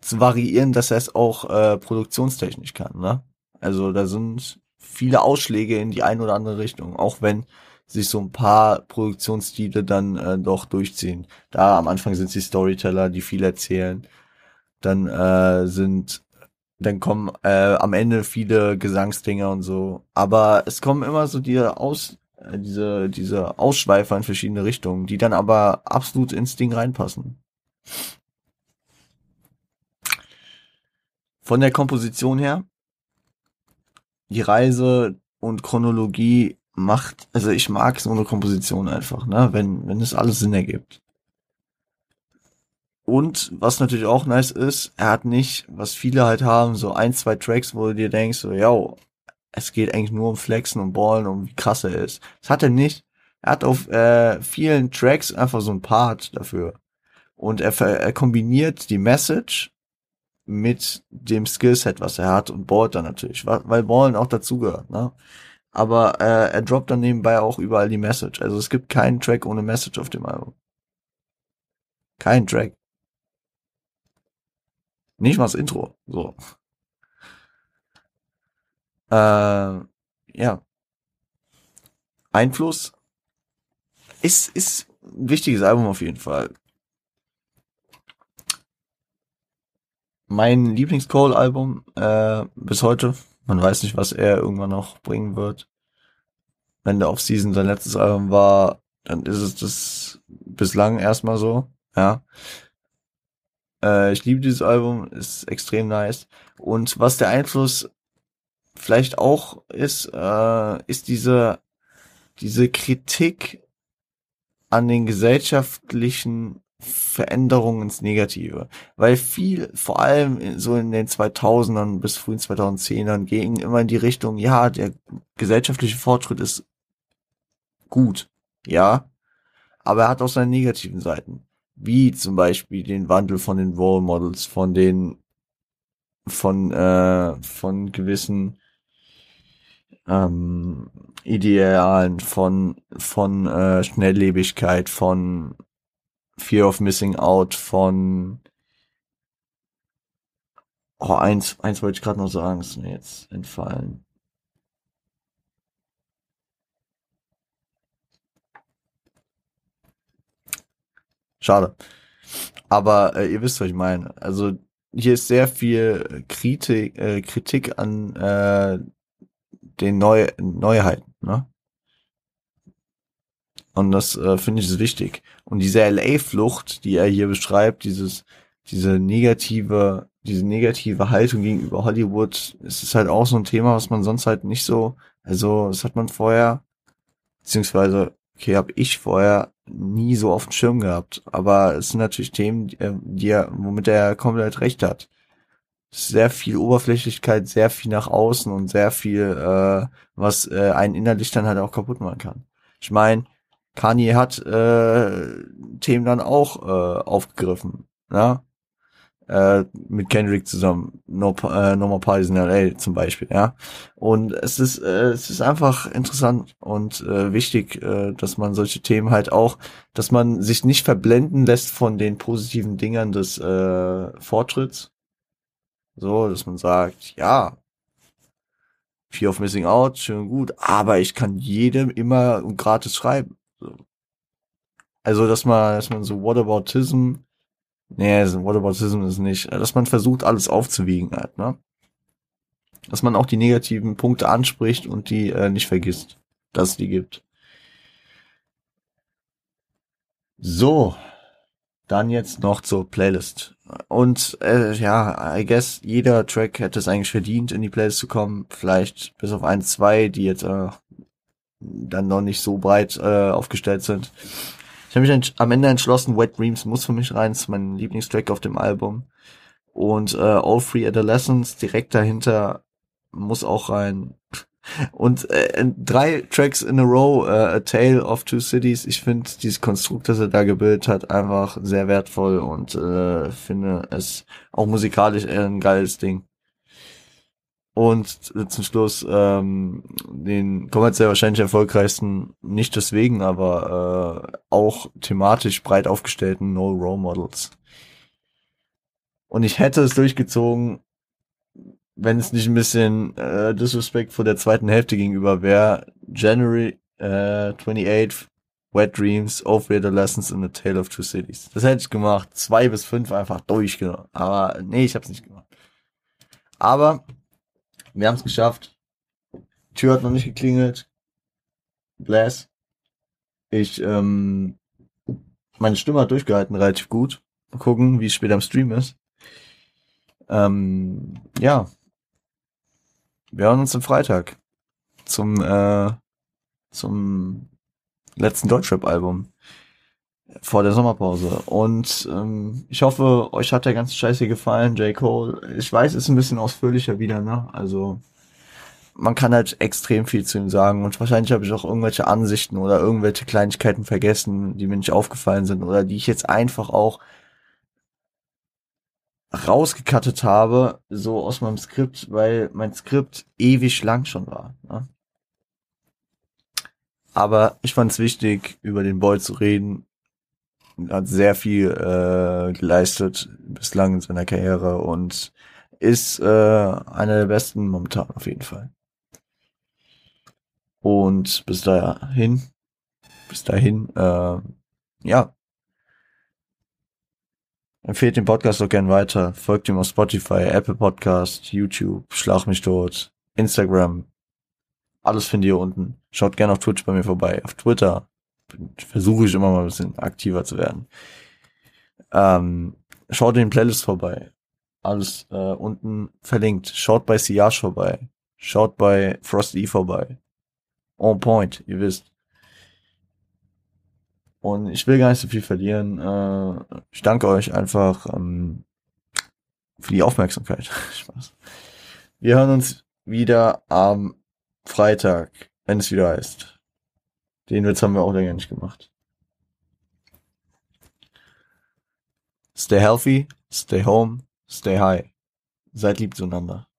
zu variieren, dass er es auch äh, produktionstechnisch kann, ne? Also da sind viele Ausschläge in die eine oder andere Richtung, auch wenn sich so ein paar Produktionsstile dann äh, doch durchziehen. Da am Anfang sind sie Storyteller, die viel erzählen. Dann äh, sind dann kommen äh, am Ende viele Gesangsdinger und so. Aber es kommen immer so die Aus, äh, diese, diese Ausschweifer in verschiedene Richtungen, die dann aber absolut ins Ding reinpassen. Von der Komposition her, die Reise und Chronologie macht, also ich mag so eine Komposition einfach, ne, wenn, wenn es alles Sinn ergibt. Und was natürlich auch nice ist, er hat nicht, was viele halt haben, so ein, zwei Tracks, wo du dir denkst, so, yo, es geht eigentlich nur um Flexen und Ballen und wie krass er ist. Das hat er nicht. Er hat auf äh, vielen Tracks einfach so ein Part dafür. Und er, er kombiniert die Message mit dem Skillset, was er hat und ballt dann natürlich, weil Ballen auch dazugehört, ne? Aber äh, er droppt dann nebenbei auch überall die Message. Also es gibt keinen Track ohne Message auf dem Album. Kein Track. Nicht mal das Intro. So. Äh, ja. Einfluss ist, ist ein wichtiges Album auf jeden Fall. Mein Lieblings-Cole-Album äh, bis heute. Man weiß nicht, was er irgendwann noch bringen wird. Wenn der Off-Season sein letztes Album war, dann ist es das bislang erstmal so. Ja. Äh, ich liebe dieses Album, ist extrem nice. Und was der Einfluss vielleicht auch ist, äh, ist diese, diese Kritik an den gesellschaftlichen Veränderungen ins Negative. Weil viel, vor allem so in den 2000ern bis frühen 2010ern, ging immer in die Richtung, ja, der gesellschaftliche Fortschritt ist gut, ja, aber er hat auch seine negativen Seiten wie zum Beispiel den Wandel von den Role Models, von den von äh, von gewissen ähm, Idealen, von von äh, Schnelllebigkeit, von Fear of Missing Out, von Oh, eins, eins wollte ich gerade noch sagen, ist mir jetzt entfallen. Schade. Aber äh, ihr wisst, was ich meine. Also hier ist sehr viel Kritik, äh, Kritik an äh, den Neu Neuheiten. Ne? Und das äh, finde ich ist wichtig. Und diese LA-Flucht, die er hier beschreibt, dieses, diese negative, diese negative Haltung gegenüber Hollywood, ist es halt auch so ein Thema, was man sonst halt nicht so, also das hat man vorher, beziehungsweise, okay, habe ich vorher nie so auf dem Schirm gehabt. Aber es sind natürlich Themen, die, äh, die er, womit er komplett recht hat. Sehr viel Oberflächlichkeit, sehr viel nach außen und sehr viel, äh, was äh, einen innerlich dann halt auch kaputt machen kann. Ich meine, Kanye hat äh, Themen dann auch äh, aufgegriffen, ne? Äh, mit Kendrick zusammen, no, äh, no More Parties in LA zum Beispiel, ja. Und es ist, äh, es ist einfach interessant und äh, wichtig, äh, dass man solche Themen halt auch, dass man sich nicht verblenden lässt von den positiven Dingern des äh, Fortschritts. So, dass man sagt, ja, Fear of Missing Out, schön gut, aber ich kann jedem immer gratis schreiben. Also, dass man, dass man so Whataboutism, nee, Whataboutism ist nicht, dass man versucht, alles aufzuwiegen halt, ne? Dass man auch die negativen Punkte anspricht und die äh, nicht vergisst, dass es die gibt. So, dann jetzt noch zur Playlist. Und äh, ja, I guess jeder Track hätte es eigentlich verdient, in die Playlist zu kommen. Vielleicht bis auf ein, zwei, die jetzt äh, dann noch nicht so breit äh, aufgestellt sind. Ich habe mich am Ende entschlossen, Wet Dreams muss für mich rein, ist mein Lieblingstrack auf dem Album. Und äh, All Free Adolescence direkt dahinter muss auch rein. Und äh, drei Tracks in a row, äh, A Tale of Two Cities. Ich finde dieses Konstrukt, das er da gebildet hat, einfach sehr wertvoll und äh, finde es auch musikalisch ein geiles Ding. Und zum Schluss ähm, den kommerziell wahrscheinlich erfolgreichsten, nicht deswegen, aber äh, auch thematisch breit aufgestellten No Role Models. Und ich hätte es durchgezogen, wenn es nicht ein bisschen äh, Disrespect vor der zweiten Hälfte gegenüber wäre. January äh, 28th, Wet Dreams, Over Adolescence in the Tale of Two Cities. Das hätte ich gemacht. Zwei bis fünf einfach durchgenommen. Aber nee, ich hab's nicht gemacht. Aber wir haben es geschafft. Tür hat noch nicht geklingelt. Bless. Ich, ähm, meine Stimme hat durchgehalten relativ gut. Mal gucken, wie es später im Stream ist. Ähm, ja. Wir hören uns am Freitag zum, äh, zum letzten Deutschrap-Album vor der Sommerpause. Und ähm, ich hoffe, euch hat der ganze Scheiß hier gefallen, J. Cole. Ich weiß, ist ein bisschen ausführlicher wieder, ne? Also man kann halt extrem viel zu ihm sagen und wahrscheinlich habe ich auch irgendwelche Ansichten oder irgendwelche Kleinigkeiten vergessen, die mir nicht aufgefallen sind oder die ich jetzt einfach auch rausgekattet habe, so aus meinem Skript, weil mein Skript ewig lang schon war. Ne? Aber ich fand es wichtig, über den Boy zu reden, hat sehr viel äh, geleistet bislang in seiner Karriere und ist äh, einer der besten momentan auf jeden Fall. Und bis dahin, bis dahin, äh, ja, empfehlt den Podcast doch gern weiter, folgt ihm auf Spotify, Apple Podcast, YouTube, Schlag mich tot, Instagram, alles findet ihr unten. Schaut gerne auf Twitch bei mir vorbei, auf Twitter, versuche ich immer mal ein bisschen aktiver zu werden. Ähm, schaut in den Playlist vorbei. Alles äh, unten verlinkt. Schaut bei Siage vorbei. Schaut bei Frost E vorbei. On point, ihr wisst. Und ich will gar nicht so viel verlieren. Äh, ich danke euch einfach ähm, für die Aufmerksamkeit. [laughs] Spaß. Wir hören uns wieder am Freitag, wenn es wieder heißt. Den Witz haben wir auch länger nicht gemacht. Stay healthy, stay home, stay high. Seid lieb zueinander.